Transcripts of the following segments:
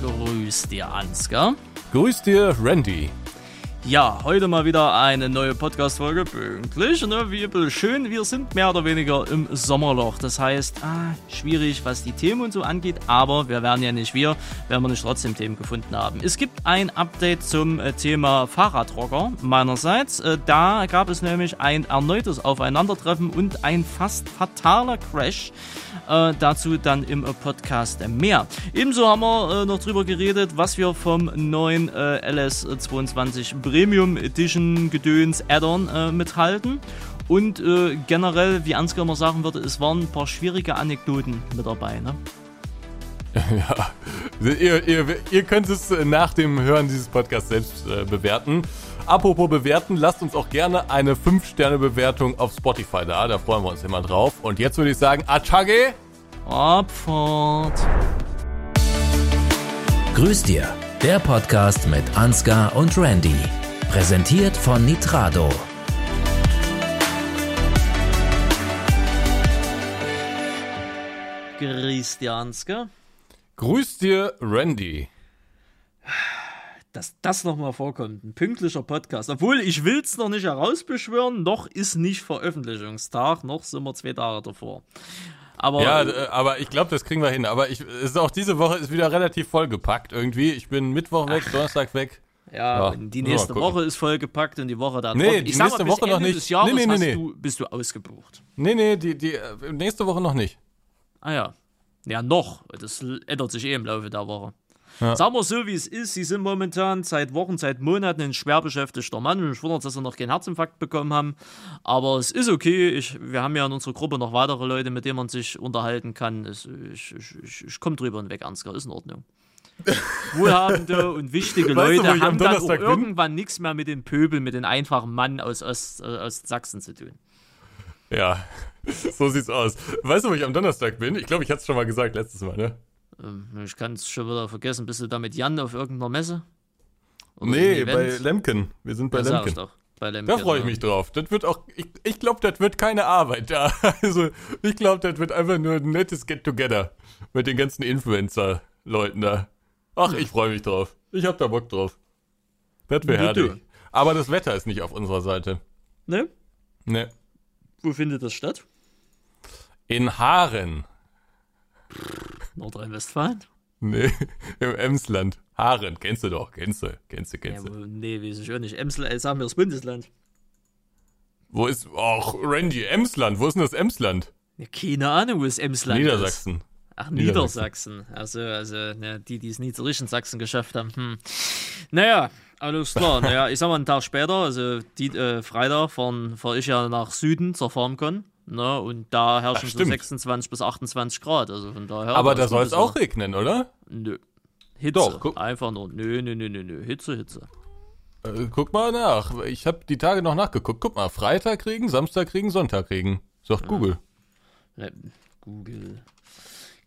Grüß dir, Ansgar. Grüß dir, Randy. Ja, heute mal wieder eine neue Podcast-Folge pünktlich, ne? Wie schön, wir sind mehr oder weniger im Sommerloch. Das heißt, ah, schwierig, was die Themen und so angeht, aber wir werden ja nicht wir, wenn wir nicht trotzdem Themen gefunden haben. Es gibt ein Update zum äh, Thema Fahrradrocker meinerseits. Äh, da gab es nämlich ein erneutes Aufeinandertreffen und ein fast fataler Crash. Äh, dazu dann im Podcast mehr. Ebenso haben wir äh, noch drüber geredet, was wir vom neuen äh, LS22 Premium Edition Gedöns Add-on äh, mithalten. Und äh, generell, wie Ansgar immer sagen würde, es waren ein paar schwierige Anekdoten mit dabei. Ne? Ja, ihr, ihr, ihr, könnt es nach dem Hören dieses Podcasts selbst äh, bewerten. Apropos bewerten, lasst uns auch gerne eine 5-Sterne-Bewertung auf Spotify da. Da freuen wir uns immer drauf. Und jetzt würde ich sagen, Achage! Abfahrt! Grüß dir, der Podcast mit Ansgar und Randy. Präsentiert von Nitrado. Grüß dir, Ansgar. Grüß dir, Randy. Dass das nochmal vorkommt, ein pünktlicher Podcast. Obwohl, ich will es noch nicht herausbeschwören, noch ist nicht Veröffentlichungstag, noch sind wir zwei Tage davor. Aber, ja, aber ich glaube, das kriegen wir hin. Aber ich, ist auch diese Woche ist wieder relativ vollgepackt irgendwie. Ich bin Mittwoch weg, Ach. Donnerstag weg. Ja, ja, die nächste Woche ist vollgepackt und die Woche da Nee, die nächste mal, Woche noch nicht. Des Jahres nee, nee, nee, du, bist du ausgebucht. Nee, nee, die, die äh, nächste Woche noch nicht. Ah ja. Ja, noch. Das ändert sich eh im Laufe der Woche. Ja. Sagen wir so, wie es ist. Sie sind momentan seit Wochen, seit Monaten ein schwer beschäftigter Mann. Und ich wundere, dass sie noch keinen Herzinfarkt bekommen haben. Aber es ist okay. Ich, wir haben ja in unserer Gruppe noch weitere Leute, mit denen man sich unterhalten kann. Es, ich ich, ich, komme drüber hinweg, Ansgar. Ist in Ordnung. Wohlhabende und wichtige Leute weißt du, haben dann auch irgendwann nichts mehr mit dem Pöbel, mit dem einfachen Mann aus Ost, äh, aus Sachsen zu tun. Ja, so sieht's aus. Weißt du, wo ich am Donnerstag bin? Ich glaube, ich hatte es schon mal gesagt letztes Mal, ne? Ähm, ich kann es schon wieder vergessen. Bist du da mit Jan auf irgendeiner Messe? Oder nee, bei Lemken. Wir sind bei ja, Lemken. Doch. Bei Lemken. Da freue ich mich drauf. Das wird auch, ich, ich glaube, das wird keine Arbeit da. Also, ich glaube, das wird einfach nur ein nettes Get-Together mit den ganzen Influencer-Leuten da. Ach, ich freue mich drauf. Ich hab da Bock drauf. Das wäre herrlich. Aber das Wetter ist nicht auf unserer Seite. Ne? Ne. Wo findet das statt? In Haaren. Nordrhein-Westfalen? Nee, im Emsland. Haaren, kennst du doch, kennst du, kennst du, kennst du. Ja, nee, weiß ich auch nicht. Emsland, äh, sagen wir das Bundesland. Wo ist, ach, Randy, Emsland, wo ist denn das Emsland? Ja, keine Ahnung, wo ist Emsland Niedersachsen. Ist. Ach, Niedersachsen. Niedersachsen. Also, also, ne, die, die es nie zu richtigen Sachsen geschafft haben. Hm. Naja, alles klar. naja, ich sag mal, einen Tag später, also die, äh, Freitag, fahre fahr ich ja nach Süden zur FarmCon. Ne, und da herrschen Ach, so 26 bis 28 Grad. Also von daher. Aber da soll es auch regnen, oder? Nö. Hitze. Doch, guck. Einfach nur. Nö, nö, nö, nö, nö. Hitze, Hitze. Äh, guck mal nach. Ich habe die Tage noch nachgeguckt. Guck mal, Freitag Regen, Samstag Regen, Sonntag Regen. Sagt ja. Google. Ne, Google.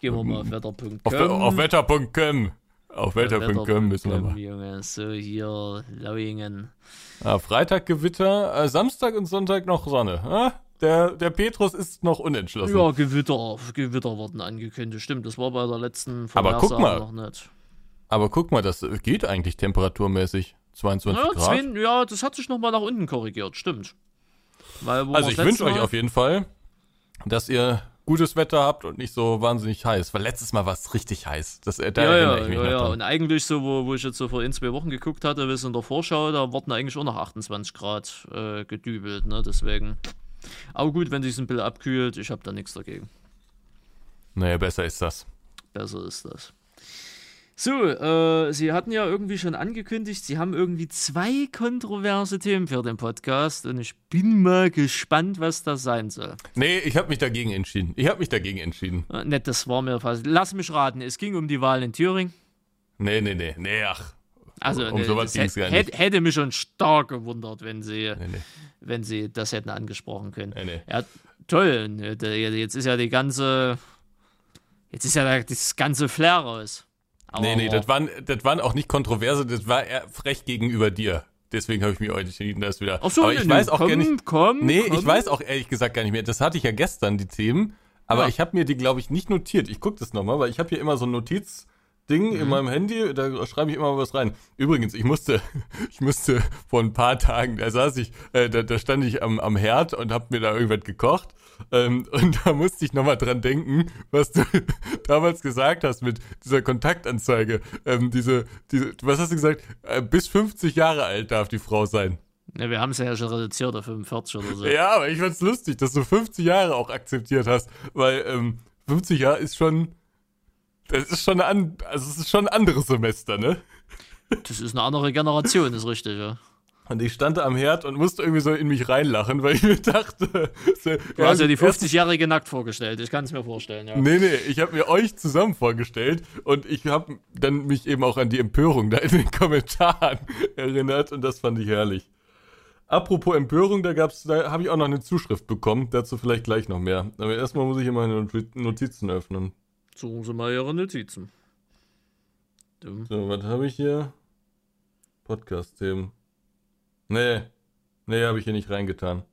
Gehen wir mal auf wetter.com. Auf, auf wetter.com. Auf wetter.com müssen wir mal. Junge, so hier, Lauingen. Ah, Freitag Gewitter, äh, Samstag und Sonntag noch Sonne. Ah, der, der Petrus ist noch unentschlossen. Ja, Gewitter, Gewitter wurden angekündigt. Stimmt, das war bei der letzten Aber guck mal, noch nicht. Aber guck mal, das geht eigentlich temperaturmäßig. 22 ja, Grad. 10, ja, das hat sich nochmal nach unten korrigiert, stimmt. Also ich wünsche euch auf jeden Fall, dass ihr gutes Wetter habt und nicht so wahnsinnig heiß. Weil letztes Mal war es richtig heiß. Das, da ja, erinnere ja, ich mich ja, ja. Und eigentlich so, wo, wo ich jetzt so vor in zwei Wochen geguckt hatte, bis in der Vorschau, da wurden eigentlich auch noch 28 Grad äh, gedübelt, ne? Deswegen. Aber gut, wenn sich ein bisschen abkühlt, ich habe da nichts dagegen. Naja, besser ist das. Besser ist das. So, äh, Sie hatten ja irgendwie schon angekündigt, Sie haben irgendwie zwei kontroverse Themen für den Podcast und ich bin mal gespannt, was das sein soll. Nee, ich habe mich dagegen entschieden. Ich habe mich dagegen entschieden. Äh, nett, das war mir fast. Lass mich raten, es ging um die Wahl in Thüringen. Nee, nee, nee, nee, ach. Also, um nee, sowas ging es gar nicht. Hätte mich schon stark gewundert, wenn Sie, nee, nee. wenn Sie das hätten angesprochen können. Nee, nee. Ja, toll. Jetzt ist ja die ganze. Jetzt ist ja das ganze Flair raus. Aber nee, nee, das waren, das waren auch nicht kontroverse, das war eher frech gegenüber dir. Deswegen habe ich mich heute entschieden, das wieder. Ach so, aber ich nee, weiß auch komm, gar nicht. Komm, nee, komm. ich weiß auch ehrlich gesagt gar nicht mehr. Das hatte ich ja gestern, die Themen. Aber ja. ich habe mir die, glaube ich, nicht notiert. Ich gucke das nochmal, weil ich habe hier immer so ein Notizbuch Ding mhm. in meinem Handy, da schreibe ich immer was rein. Übrigens, ich musste, ich musste vor ein paar Tagen, da saß ich, äh, da, da stand ich am, am Herd und hab mir da irgendwas gekocht. Ähm, und da musste ich nochmal dran denken, was du damals gesagt hast mit dieser Kontaktanzeige. Ähm, diese, diese, was hast du gesagt? Äh, bis 50 Jahre alt darf die Frau sein. Ja, wir haben es ja schon reduziert auf 45 oder so. Ja, aber ich fand's lustig, dass du 50 Jahre auch akzeptiert hast, weil ähm, 50 Jahre ist schon das ist schon ein, also es ist schon ein anderes Semester, ne? Das ist eine andere Generation, ist richtig, ja. Und ich stand am Herd und musste irgendwie so in mich reinlachen, weil ich mir dachte. So, du hast ja die 50-Jährige nackt vorgestellt, ich kann es mir vorstellen, ja. Nee, nee, ich habe mir euch zusammen vorgestellt und ich habe dann mich eben auch an die Empörung da in den Kommentaren erinnert und das fand ich herrlich. Apropos Empörung, da gab's, da habe ich auch noch eine Zuschrift bekommen, dazu vielleicht gleich noch mehr. Aber erstmal muss ich hier meine Notizen öffnen. Suchen Sie mal Ihre Notizen. Du. So, was habe ich hier? Podcast-Themen. Nee. Nee, habe ich hier nicht reingetan.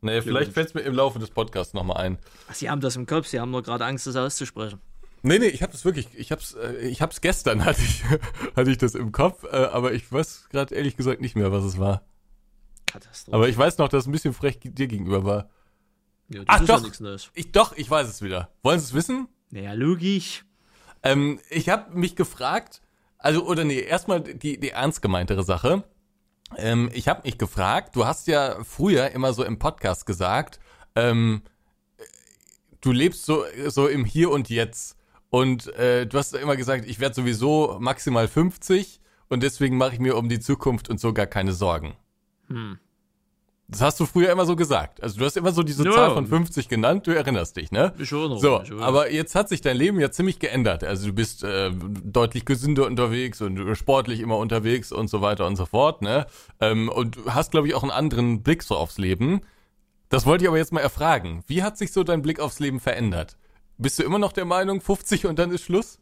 Nee, vielleicht fällt es mir im Laufe des Podcasts nochmal ein. Ach, Sie haben das im Kopf, Sie haben nur gerade Angst, das auszusprechen. Nee, nee, ich habe das wirklich, ich hab's, äh, ich hab's gestern, hatte ich, hatte ich das im Kopf, äh, aber ich weiß gerade ehrlich gesagt nicht mehr, was es war. Katastrophe. Aber ich weiß noch, dass es ein bisschen frech dir gegenüber war. Ja, das Ach, ist doch, ja nichts Neues. Ich, doch, ich weiß es wieder. Wollen Sie es wissen? Naja, logisch. Ähm, ich habe mich gefragt, also, oder nee, erstmal die, die ernst gemeintere Sache. Ähm, ich habe mich gefragt, du hast ja früher immer so im Podcast gesagt, ähm, du lebst so, so im Hier und Jetzt. Und äh, du hast immer gesagt, ich werde sowieso maximal 50 und deswegen mache ich mir um die Zukunft und so gar keine Sorgen. Hm. Das hast du früher immer so gesagt. Also du hast immer so diese ja. Zahl von 50 genannt, du erinnerst dich, ne? Ich schon. So, ich aber jetzt hat sich dein Leben ja ziemlich geändert. Also du bist äh, deutlich gesünder unterwegs und sportlich immer unterwegs und so weiter und so fort, ne? Ähm, und du hast, glaube ich, auch einen anderen Blick so aufs Leben. Das wollte ich aber jetzt mal erfragen. Wie hat sich so dein Blick aufs Leben verändert? Bist du immer noch der Meinung, 50 und dann ist Schluss?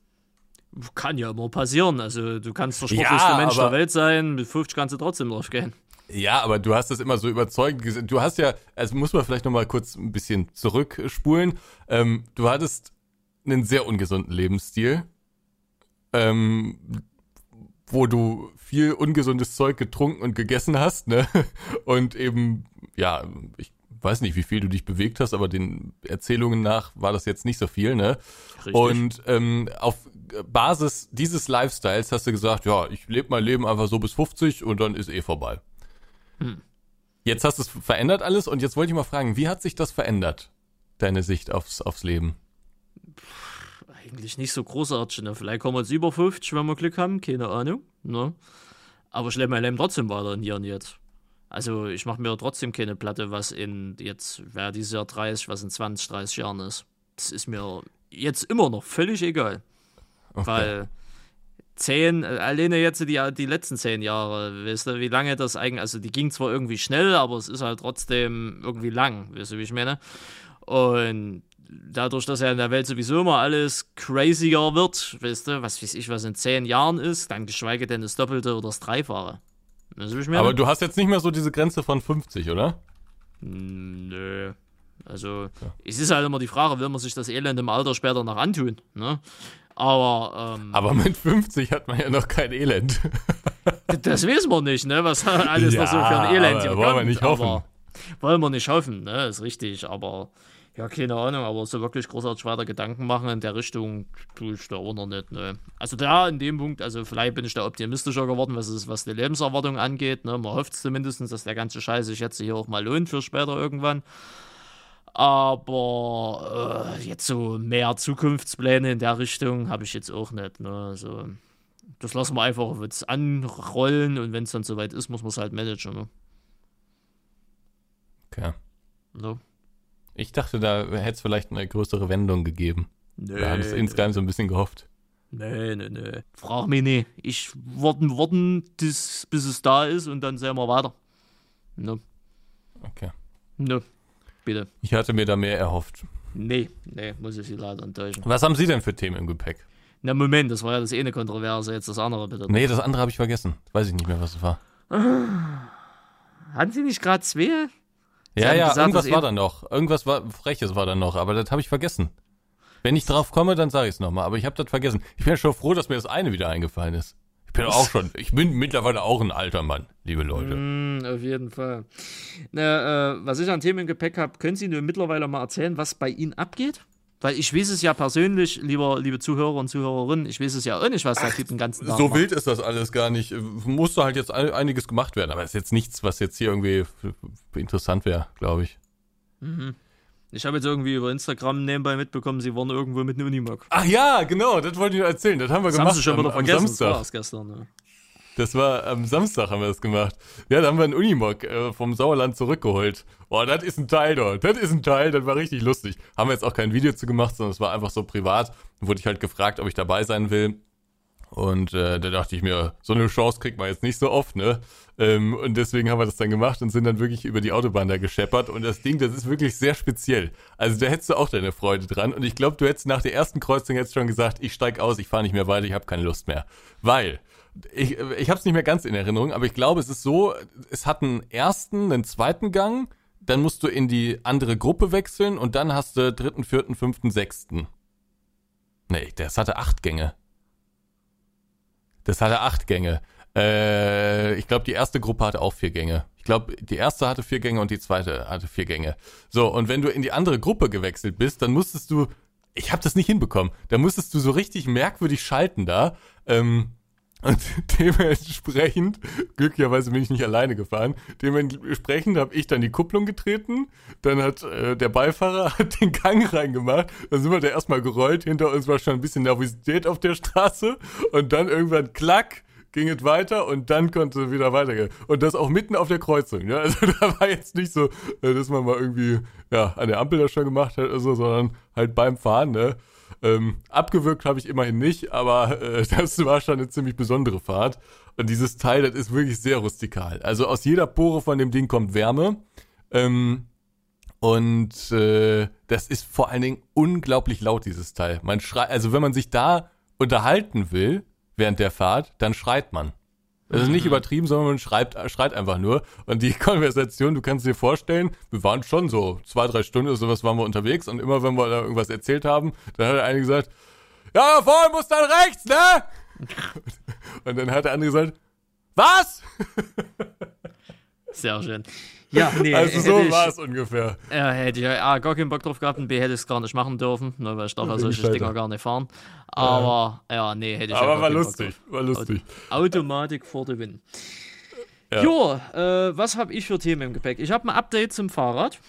Kann ja immer passieren. Also du kannst der sportlichste ja, Mensch der Welt sein, mit 50 kannst du trotzdem draufgehen. Ja, aber du hast das immer so überzeugend gesehen. Du hast ja, also muss man vielleicht nochmal kurz ein bisschen zurückspulen. Ähm, du hattest einen sehr ungesunden Lebensstil, ähm, wo du viel ungesundes Zeug getrunken und gegessen hast, ne? Und eben, ja, ich weiß nicht, wie viel du dich bewegt hast, aber den Erzählungen nach war das jetzt nicht so viel, ne? Richtig. Und ähm, auf Basis dieses Lifestyles hast du gesagt, ja, ich lebe mein Leben einfach so bis 50 und dann ist eh vorbei. Hm. Jetzt hast du es verändert alles und jetzt wollte ich mal fragen, wie hat sich das verändert, deine Sicht aufs, aufs Leben? eigentlich nicht so großartig. Ne? Vielleicht kommen wir jetzt über 50, wenn wir Glück haben, keine Ahnung. Ne? Aber ich lebe mein Leben trotzdem weiter in hier und jetzt. Also ich mache mir trotzdem keine Platte, was in jetzt, wäre dieses Jahr 30, was in 20, 30 Jahren ist. Das ist mir jetzt immer noch völlig egal. Okay. Weil zehn, äh, alleine jetzt die, die letzten zehn Jahre, weißt du, wie lange das eigentlich, also die ging zwar irgendwie schnell, aber es ist halt trotzdem irgendwie lang, weißt du, wie ich meine? Und dadurch, dass ja in der Welt sowieso immer alles crazier wird, weißt du, was weiß ich, was in zehn Jahren ist, dann geschweige denn das Doppelte oder das Dreifache. Weißt du, wie ich meine? Aber du hast jetzt nicht mehr so diese Grenze von 50, oder? Hm, nö. Also, ja. es ist halt immer die Frage, will man sich das Elend im Alter später noch antun? Ne? Aber, ähm, Aber mit 50 hat man ja noch kein Elend. das wissen wir nicht, ne? Was alles ja, noch so für ein Elend hier Wollen kommt. wir nicht hoffen. wollen wir nicht hoffen, ne? Ist richtig, aber ja, keine Ahnung, aber so wirklich großartig weiter Gedanken machen in der Richtung tue ich da auch noch nicht, ne? Also da in dem Punkt, also vielleicht bin ich da optimistischer geworden, was, ist, was die Lebenserwartung angeht, ne? Man hofft zumindest, dass der ganze Scheiß sich jetzt hier auch mal lohnt für später irgendwann. Aber äh, jetzt so mehr Zukunftspläne in der Richtung habe ich jetzt auch nicht. Ne? Also, das lassen wir einfach jetzt anrollen und wenn es dann soweit ist, muss man es halt managen. Ne? Okay. So. Ich dachte, da hätte es vielleicht eine größere Wendung gegeben. Nee, Wir haben es insgesamt so ein bisschen gehofft. Nee, nee, nee. Frag mich nicht. Ich warten, warten, bis, bis es da ist und dann sehen wir weiter. Ne? Okay. Ne. Bitte. Ich hatte mir da mehr erhofft. Nee, nee, muss ich Sie leider enttäuschen. Was haben Sie denn für Themen im Gepäck? Na Moment, das war ja das eine Kontroverse, jetzt das andere bitte. Nee, das andere habe ich vergessen. Weiß ich nicht mehr, was es war. Hatten Sie nicht gerade zwei? Sie ja, ja, gesagt, irgendwas war da noch. Irgendwas war Freches war da noch, aber das habe ich vergessen. Wenn ich drauf komme, dann sage ich es nochmal, aber ich habe das vergessen. Ich bin ja schon froh, dass mir das eine wieder eingefallen ist. Ich bin auch schon, ich bin mittlerweile auch ein alter Mann, liebe Leute. Mm, auf jeden Fall. Na, äh, was ich an Themen im Gepäck habe, können Sie nur mittlerweile mal erzählen, was bei Ihnen abgeht? Weil ich weiß es ja persönlich, lieber, liebe Zuhörer und Zuhörerinnen, ich weiß es ja auch nicht, was da den ganzen Tag So macht. wild ist das alles gar nicht. Musste halt jetzt einiges gemacht werden, aber es ist jetzt nichts, was jetzt hier irgendwie interessant wäre, glaube ich. Mhm. Ich habe jetzt irgendwie über Instagram nebenbei mitbekommen, sie waren irgendwo mit einem Unimog. Ach ja, genau, das wollte ich erzählen. Das haben wir das gemacht. Haben sie schon wieder vergessen, Samstag. das war gestern. Ne? Das war am Samstag haben wir das gemacht. Ja, da haben wir einen Unimog äh, vom Sauerland zurückgeholt. Boah, das ist ein Teil dort. Das ist ein Teil, das war richtig lustig. Haben wir jetzt auch kein Video zu gemacht, sondern es war einfach so privat. Da wurde ich halt gefragt, ob ich dabei sein will. Und äh, da dachte ich mir, so eine Chance kriegt man jetzt nicht so oft, ne? Ähm, und deswegen haben wir das dann gemacht und sind dann wirklich über die Autobahn da gescheppert. Und das Ding, das ist wirklich sehr speziell. Also da hättest du auch deine Freude dran. Und ich glaube, du hättest nach der ersten Kreuzung jetzt schon gesagt, ich steig aus, ich fahre nicht mehr weiter, ich habe keine Lust mehr. Weil ich, ich habe es nicht mehr ganz in Erinnerung, aber ich glaube, es ist so, es hat einen ersten, einen zweiten Gang, dann musst du in die andere Gruppe wechseln und dann hast du dritten, vierten, fünften, sechsten. Nee, das hatte acht Gänge. Das hatte acht Gänge. Äh, ich glaube, die erste Gruppe hatte auch vier Gänge. Ich glaube, die erste hatte vier Gänge und die zweite hatte vier Gänge. So, und wenn du in die andere Gruppe gewechselt bist, dann musstest du, ich habe das nicht hinbekommen, da musstest du so richtig merkwürdig schalten da. Ähm, und dementsprechend, glücklicherweise bin ich nicht alleine gefahren, dementsprechend habe ich dann die Kupplung getreten, dann hat äh, der Beifahrer hat den Gang reingemacht, dann sind wir da erstmal gerollt, hinter uns war schon ein bisschen Nervosität auf der Straße und dann irgendwann klack, ging es weiter und dann konnte es wieder weitergehen. Und das auch mitten auf der Kreuzung. Ja? Also da war jetzt nicht so, äh, dass man mal irgendwie ja, an der Ampel das schon gemacht hat, also, sondern halt beim Fahren. Ne? Ähm, abgewürgt habe ich immerhin nicht, aber äh, das war schon eine ziemlich besondere Fahrt. Und dieses Teil, das ist wirklich sehr rustikal. Also aus jeder Pore von dem Ding kommt Wärme. Ähm, und äh, das ist vor allen Dingen unglaublich laut, dieses Teil. Man schreit, also wenn man sich da unterhalten will während der Fahrt, dann schreit man. Das ist nicht mhm. übertrieben, sondern man schreibt, schreit einfach nur. Und die Konversation, du kannst dir vorstellen, wir waren schon so zwei, drei Stunden oder sowas waren wir unterwegs und immer wenn wir da irgendwas erzählt haben, dann hat der eine gesagt, ja, vorne muss dann rechts, ne? Und dann hat der andere gesagt, was? Sehr schön. Ja, nee, also so war es ungefähr. Ja, hätte ich A, gar keinen Bock drauf gehabt und B, hätte ich es gar nicht machen dürfen, nur weil ich darf ja solche Dinger gar nicht fahren. Aber, ja, ja nee, hätte ich Aber ja war lustig, war lustig. Automatik vor der Win. Ja. Jo, äh, was habe ich für Themen im Gepäck? Ich habe ein Update zum Fahrrad.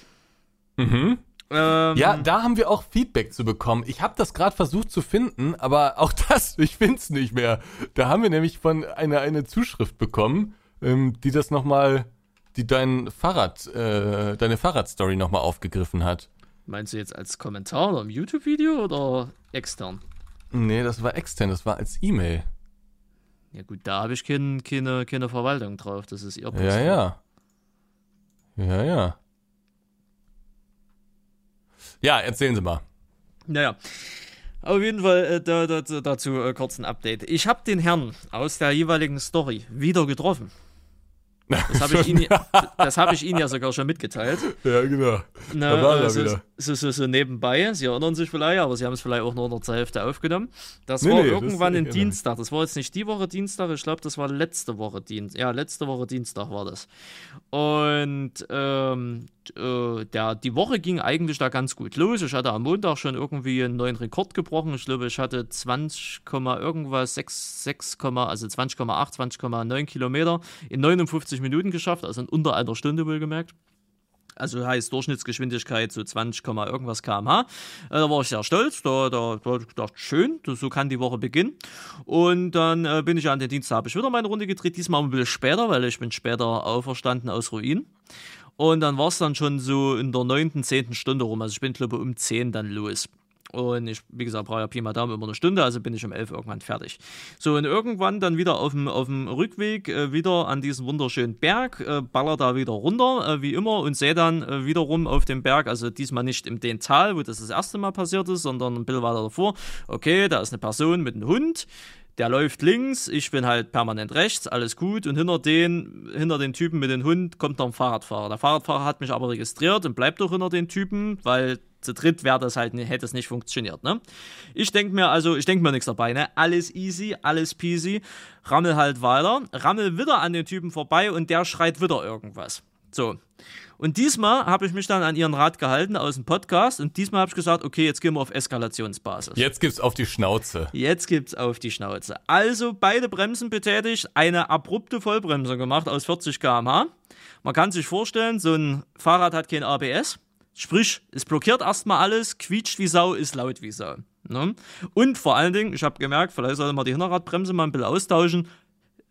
Mhm. Ähm, ja, da haben wir auch Feedback zu bekommen. Ich habe das gerade versucht zu finden, aber auch das, ich finde es nicht mehr. Da haben wir nämlich von einer eine Zuschrift bekommen, ähm, die das nochmal die dein Fahrrad, äh, deine Fahrradstory nochmal aufgegriffen hat. Meinst du jetzt als Kommentar oder im YouTube-Video oder extern? Nee, das war extern, das war als E-Mail. Ja gut, da habe ich kein, keine, keine Verwaltung drauf, das ist ihr Post. Ja, ja. Ja, ja. Ja, erzählen Sie mal. Naja. Auf jeden Fall äh, da, da, dazu äh, kurz ein Update. Ich habe den Herrn aus der jeweiligen Story wieder getroffen. Das habe ich, Ihnen, hab ich Ihnen ja sogar schon mitgeteilt. Ja, genau. Na, da war er so, wieder. So, so, so, nebenbei, Sie erinnern sich vielleicht, aber Sie haben es vielleicht auch nur noch zur Hälfte aufgenommen. Das nee, war nee, irgendwann ein Dienstag. Das war jetzt nicht die Woche Dienstag, ich glaube, das war letzte Woche Dienstag. Ja, letzte Woche Dienstag war das. Und ähm, äh, der, die Woche ging eigentlich da ganz gut los. Ich hatte am Montag schon irgendwie einen neuen Rekord gebrochen. Ich glaube, ich hatte 20, irgendwas, 6, 6, also 20,8, 20,9 Kilometer in 59 Minuten geschafft, also in unter einer Stunde wohlgemerkt. Also heißt Durchschnittsgeschwindigkeit so 20, irgendwas kmh. Äh, da war ich sehr stolz. Da, da, da dachte ich, schön, so kann die Woche beginnen. Und dann äh, bin ich an den Dienstag, habe ich wieder meine Runde gedreht. Diesmal ein bisschen später, weil ich bin später auferstanden aus Ruin. Und dann war es dann schon so in der neunten, zehnten Stunde rum. Also ich bin, glaube um zehn dann los. Und ich, wie gesagt, brauche ja Pi mal Daumen immer eine Stunde, also bin ich um elf irgendwann fertig. So, und irgendwann dann wieder auf dem, auf dem Rückweg äh, wieder an diesen wunderschönen Berg, äh, baller da wieder runter, äh, wie immer, und sehe dann äh, wiederum auf dem Berg, also diesmal nicht im den Tal, wo das das erste Mal passiert ist, sondern ein bisschen weiter davor. Okay, da ist eine Person mit einem Hund der läuft links, ich bin halt permanent rechts, alles gut. Und hinter den, hinter den Typen mit dem Hund kommt noch ein Fahrradfahrer. Der Fahrradfahrer hat mich aber registriert und bleibt doch hinter den Typen, weil Zu dritt wäre das halt, hätte es nicht funktioniert, ne? Ich denke mir, also, ich denke mir nichts dabei, ne? Alles easy, alles peasy. Rammel halt weiter, rammel wieder an den Typen vorbei und der schreit wieder irgendwas. So. Und diesmal habe ich mich dann an ihren Rat gehalten aus dem Podcast und diesmal habe ich gesagt, okay, jetzt gehen wir auf Eskalationsbasis. Jetzt gibt's auf die Schnauze. Jetzt gibt's auf die Schnauze. Also beide Bremsen betätigt, eine abrupte Vollbremse gemacht aus 40 km/h. Man kann sich vorstellen, so ein Fahrrad hat kein ABS. Sprich, es blockiert erstmal alles, quietscht wie Sau, ist laut wie Sau. Ne? Und vor allen Dingen, ich habe gemerkt, vielleicht sollte man die Hinterradbremse mal ein bisschen austauschen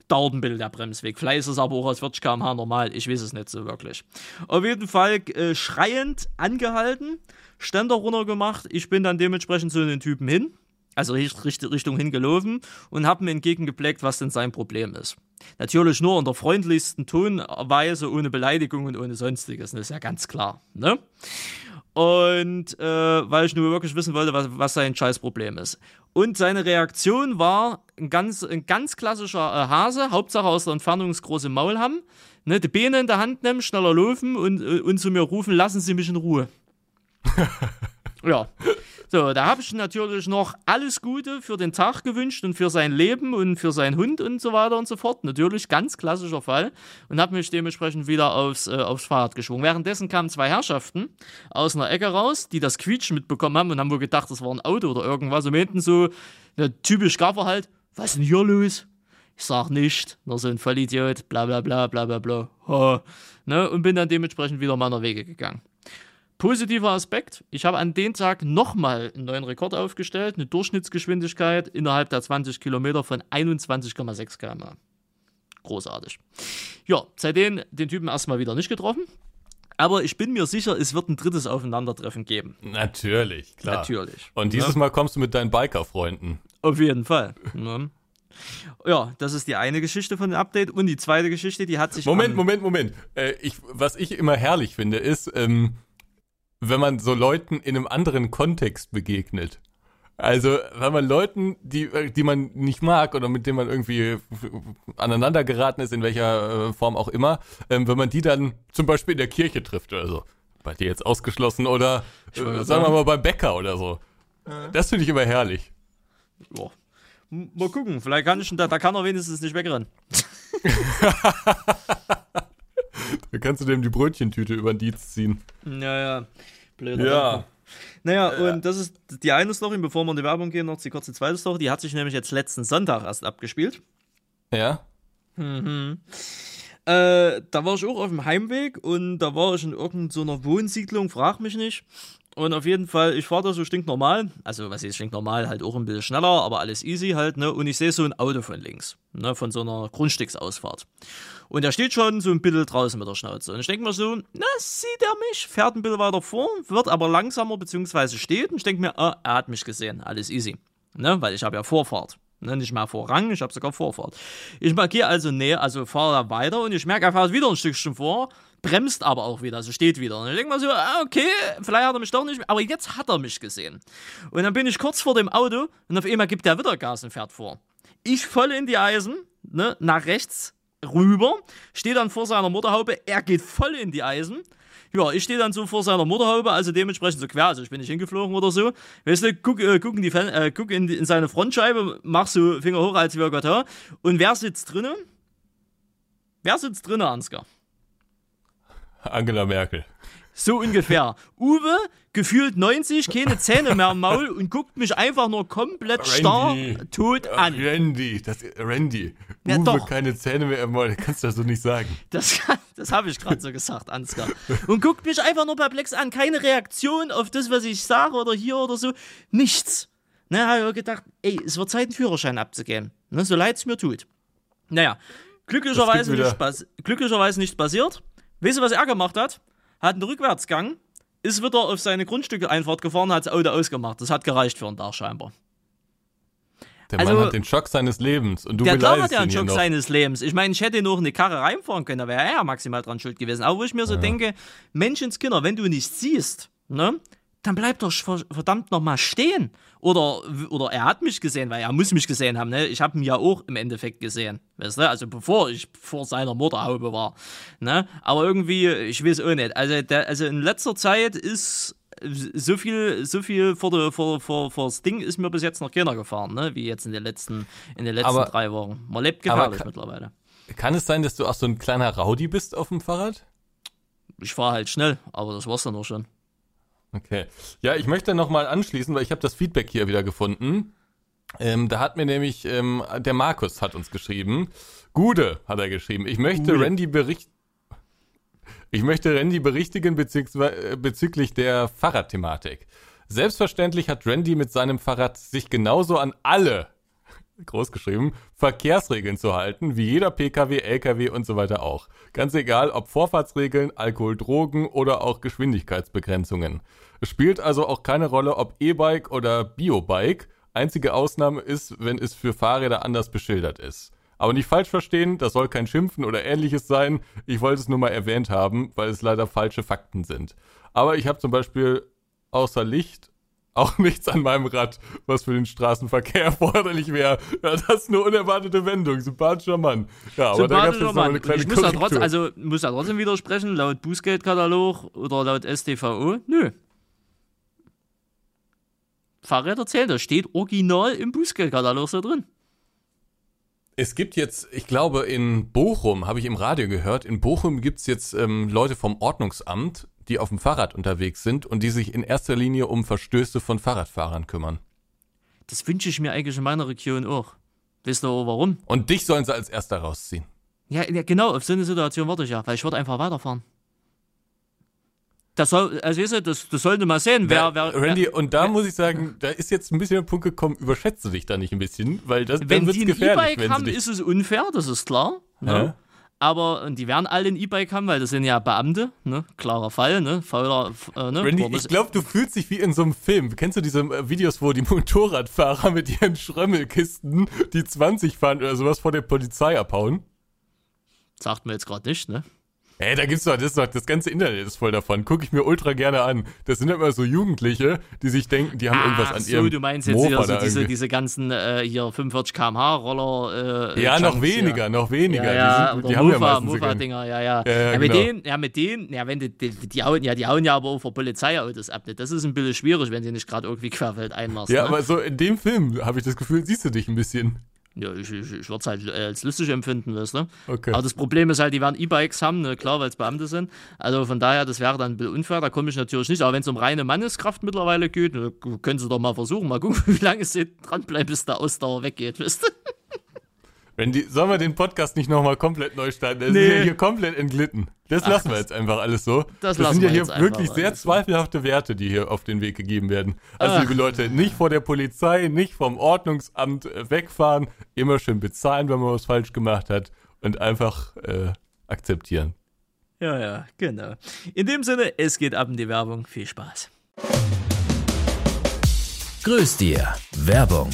dauert ein bisschen der Bremsweg. Vielleicht ist es aber auch aus 40 km/h normal. Ich weiß es nicht so wirklich. Auf jeden Fall äh, schreiend angehalten, Ständer runter gemacht. Ich bin dann dementsprechend zu den Typen hin, also Richtung hingelaufen und habe mir entgegengeblickt, was denn sein Problem ist. Natürlich nur in der freundlichsten Tonweise, ohne Beleidigung und ohne sonstiges. Das ist ja ganz klar. Ne? Und äh, weil ich nur wirklich wissen wollte, was, was sein Scheißproblem ist. Und seine Reaktion war ein ganz, ein ganz klassischer äh, Hase, Hauptsache aus der Entfernung das große Maul haben, ne, die Beine in der Hand nehmen, schneller laufen und, äh, und zu mir rufen, lassen Sie mich in Ruhe. ja. So, da habe ich natürlich noch alles Gute für den Tag gewünscht und für sein Leben und für seinen Hund und so weiter und so fort. Natürlich ganz klassischer Fall und habe mich dementsprechend wieder aufs, äh, aufs Fahrrad geschwungen. Währenddessen kamen zwei Herrschaften aus einer Ecke raus, die das Quietschen mitbekommen haben und haben wohl gedacht, das war ein Auto oder irgendwas und meinten so, ja, typisch Gaffer halt, was ist denn hier los? Ich sag nicht, nur so ein Vollidiot, bla bla bla bla bla bla. Ha. Ne? Und bin dann dementsprechend wieder meiner Wege gegangen. Positiver Aspekt, ich habe an dem Tag nochmal einen neuen Rekord aufgestellt, eine Durchschnittsgeschwindigkeit innerhalb der 20 Kilometer von 21,6 km. Großartig. Ja, seitdem den Typen erstmal wieder nicht getroffen. Aber ich bin mir sicher, es wird ein drittes Aufeinandertreffen geben. Natürlich, klar. Natürlich. Und dieses ja. Mal kommst du mit deinen Biker-Freunden. Auf jeden Fall. Ja. Ja, das ist die eine Geschichte von dem Update. Und die zweite Geschichte, die hat sich. Moment, Moment, Moment. Äh, ich, was ich immer herrlich finde, ist, ähm, wenn man so Leuten in einem anderen Kontext begegnet. Also, wenn man Leuten, die, die man nicht mag oder mit denen man irgendwie aneinander geraten ist, in welcher äh, Form auch immer, ähm, wenn man die dann zum Beispiel in der Kirche trifft oder so. Bei dir jetzt ausgeschlossen oder äh, sagen wir mal beim Bäcker oder so. Äh. Das finde ich immer herrlich. Boah. Mal gucken, vielleicht kann ich da, da kann er wenigstens nicht wegrennen. da kannst du dem die Brötchentüte über den Dienst ziehen. Naja. Blöder. Ja. Naja, ja. und das ist die eine Story, bevor wir in die Werbung gehen, noch die kurze zweite Story. Die hat sich nämlich jetzt letzten Sonntag erst abgespielt. Ja. Mhm. Äh, da war ich auch auf dem Heimweg und da war ich in irgendeiner Wohnsiedlung, frag mich nicht. Und auf jeden Fall, ich fahre da so stinknormal. Also, was ist stinknormal? Halt auch ein bisschen schneller, aber alles easy halt, ne? Und ich sehe so ein Auto von links, ne? Von so einer Grundstücksausfahrt. Und der steht schon so ein bisschen draußen mit der Schnauze. Und ich denke mir so, na, sieht er mich? Fährt ein bisschen weiter vor, wird aber langsamer, beziehungsweise steht. Und ich denke mir, ah, er hat mich gesehen. Alles easy. Ne? Weil ich habe ja Vorfahrt. Ne, nicht mehr Vorrang, ich habe sogar Vorfahrt. Ich markiere also näher, also fahre da weiter und ich merke, er fährt wieder ein Stückchen vor, bremst aber auch wieder, also steht wieder. Und ich denke mal so, ah, okay, vielleicht hat er mich doch nicht, aber jetzt hat er mich gesehen. Und dann bin ich kurz vor dem Auto und auf einmal gibt er wieder Gas und fährt vor. Ich voll in die Eisen, ne, nach rechts rüber, stehe dann vor seiner Motorhaube, er geht voll in die Eisen ja, ich stehe dann so vor seiner Motorhaube, also dementsprechend so quer, also ich bin nicht hingeflogen oder so. Weißt du, guck, äh, guck, in, die, äh, guck in, in, seine Frontscheibe, mach so Finger hoch, als wäre Gott ha. Und wer sitzt drinnen? Wer sitzt drinnen, Ansgar? Angela Merkel. So ungefähr. Uwe, gefühlt 90, keine Zähne mehr im Maul und guckt mich einfach nur komplett Randy. starr tot an. Randy, das, Randy. Ja, Uwe, doch. keine Zähne mehr im Maul, kannst du das so nicht sagen. Das, das habe ich gerade so gesagt, Ansgar. Und guckt mich einfach nur perplex an. Keine Reaktion auf das, was ich sage oder hier oder so. Nichts. Ne, habe ich gedacht, ey, es wird Zeit, einen Führerschein abzugeben. Ne, so leid es mir tut. Naja, glücklicherweise nicht, glücklicherweise nicht passiert. Weißt du, was er gemacht hat? hat einen Rückwärtsgang, ist wieder auf seine Grundstücke Einfahrt gefahren, hat das Auto ausgemacht. Das hat gereicht für einen Tag scheinbar. Der also, Mann hat den Schock seines Lebens und du Der klar hat ja einen Schock seines Lebens. Ich meine, ich hätte noch eine Karre reinfahren können, da wäre er ja maximal dran schuld gewesen. Aber wo ich mir so ja. denke, Menschenskinder, wenn du nicht siehst, ne, dann bleib doch verdammt nochmal stehen. Oder, oder er hat mich gesehen, weil er muss mich gesehen haben. Ne? Ich habe ihn ja auch im Endeffekt gesehen. Weißt du? Also bevor ich vor seiner Motorhaube war. Ne? Aber irgendwie, ich weiß auch nicht. Also, der, also in letzter Zeit ist so viel, so viel vor, der, vor, vor, vor das Ding ist mir bis jetzt noch keiner gefahren, ne? wie jetzt in den letzten, in den letzten aber, drei Wochen. Man lebt gefährlich kann, mittlerweile. Kann es sein, dass du auch so ein kleiner Rowdy bist auf dem Fahrrad? Ich fahre halt schnell, aber das war's dann auch schon. Okay. Ja, ich möchte nochmal anschließen, weil ich habe das Feedback hier wieder gefunden. Ähm, da hat mir nämlich ähm, der Markus hat uns geschrieben. Gude hat er geschrieben. Ich möchte Gude. Randy berichten. Ich möchte Randy berichtigen äh, bezüglich der Fahrradthematik. Selbstverständlich hat Randy mit seinem Fahrrad sich genauso an alle, großgeschrieben, Verkehrsregeln zu halten, wie jeder Pkw, Lkw und so weiter auch. Ganz egal, ob Vorfahrtsregeln, Alkohol, Drogen oder auch Geschwindigkeitsbegrenzungen. Es spielt also auch keine Rolle, ob E-Bike oder Biobike. Einzige Ausnahme ist, wenn es für Fahrräder anders beschildert ist. Aber nicht falsch verstehen, das soll kein Schimpfen oder ähnliches sein. Ich wollte es nur mal erwähnt haben, weil es leider falsche Fakten sind. Aber ich habe zum Beispiel außer Licht auch nichts an meinem Rad, was für den Straßenverkehr erforderlich wäre. Ja, das ist eine unerwartete Wendung. Sympathischer Mann. Ja, aber da gab es noch eine kleine ich muss trotz, also, muss ja trotzdem widersprechen, laut Bußgeldkatalog oder laut StVO, nö. Fahrräder zählen, das steht original im Bußgeldkatalog so drin. Es gibt jetzt, ich glaube, in Bochum, habe ich im Radio gehört, in Bochum gibt es jetzt ähm, Leute vom Ordnungsamt, die auf dem Fahrrad unterwegs sind und die sich in erster Linie um Verstöße von Fahrradfahrern kümmern. Das wünsche ich mir eigentlich in meiner Region auch. Wisst ihr auch warum? Und dich sollen sie als erster rausziehen. Ja, ja genau, auf so eine Situation warte ich ja, weil ich würde einfach weiterfahren. Das soll, also weißt du, das, das sollte mal sehen, wer, wer. Randy, wer, und da wer, muss ich sagen, da ist jetzt ein bisschen der Punkt gekommen, überschätze dich da nicht ein bisschen, weil das wenn dann wird's die gefährlich. Wenn haben, ist es unfair, das ist klar. Ne? Ja. ja aber und die werden alle ein E-Bike haben, weil das sind ja Beamte, ne? Klarer Fall, ne? Fauler, äh, ne? Randy, ich glaube, du fühlst dich wie in so einem Film. Kennst du diese äh, Videos, wo die Motorradfahrer mit ihren Schrömmelkisten, die 20 fahren oder sowas vor der Polizei abhauen? Sagt mir jetzt gerade nicht, ne? Ey, da gibt's doch, das doch, das ganze Internet ist voll davon. Gucke ich mir ultra gerne an. Das sind immer so Jugendliche, die sich denken, die haben ah, irgendwas an so, ihrem du meinst jetzt Mofa so diese, diese ganzen äh, hier 45 kmh Roller. Äh, ja, noch weniger, hier. noch weniger. Ja, ja, die, sind, die haben Mofa, ja Mofa Dinger, ja, ja. Ja, ja, ja mit genau. denen, ja, mit denen, ja, wenn die, die, die, hauen, ja, die hauen ja aber auch vor Polizeiautos ab. Das ist ein bisschen schwierig, wenn sie nicht gerade irgendwie querfeld einmachst. Ja, ne? aber so in dem Film habe ich das Gefühl, siehst du dich ein bisschen. Ja, ich, ich, ich würde es halt äh, als lustig empfinden, weißt du? Okay. Aber das Problem ist halt, die werden E-Bikes haben, ne? klar, weil es Beamte sind. Also von daher, das wäre dann ein bisschen unfair, da komme ich natürlich nicht. Aber wenn es um reine Manneskraft mittlerweile geht, ne, können sie doch mal versuchen, mal gucken, wie lange sie dranbleiben, bis der Ausdauer weggeht, weißt du? Wenn die, sollen wir den Podcast nicht nochmal komplett neu starten? Der nee. ist ja hier komplett entglitten. Das Ach, lassen wir jetzt einfach alles so. Das, das sind ja hier wirklich sehr zweifelhafte Werte, die hier auf den Weg gegeben werden. Also, Ach. liebe Leute, nicht vor der Polizei, nicht vom Ordnungsamt äh, wegfahren, immer schön bezahlen, wenn man was falsch gemacht hat und einfach äh, akzeptieren. Ja, ja, genau. In dem Sinne, es geht ab in die Werbung. Viel Spaß. Grüß dir. Werbung.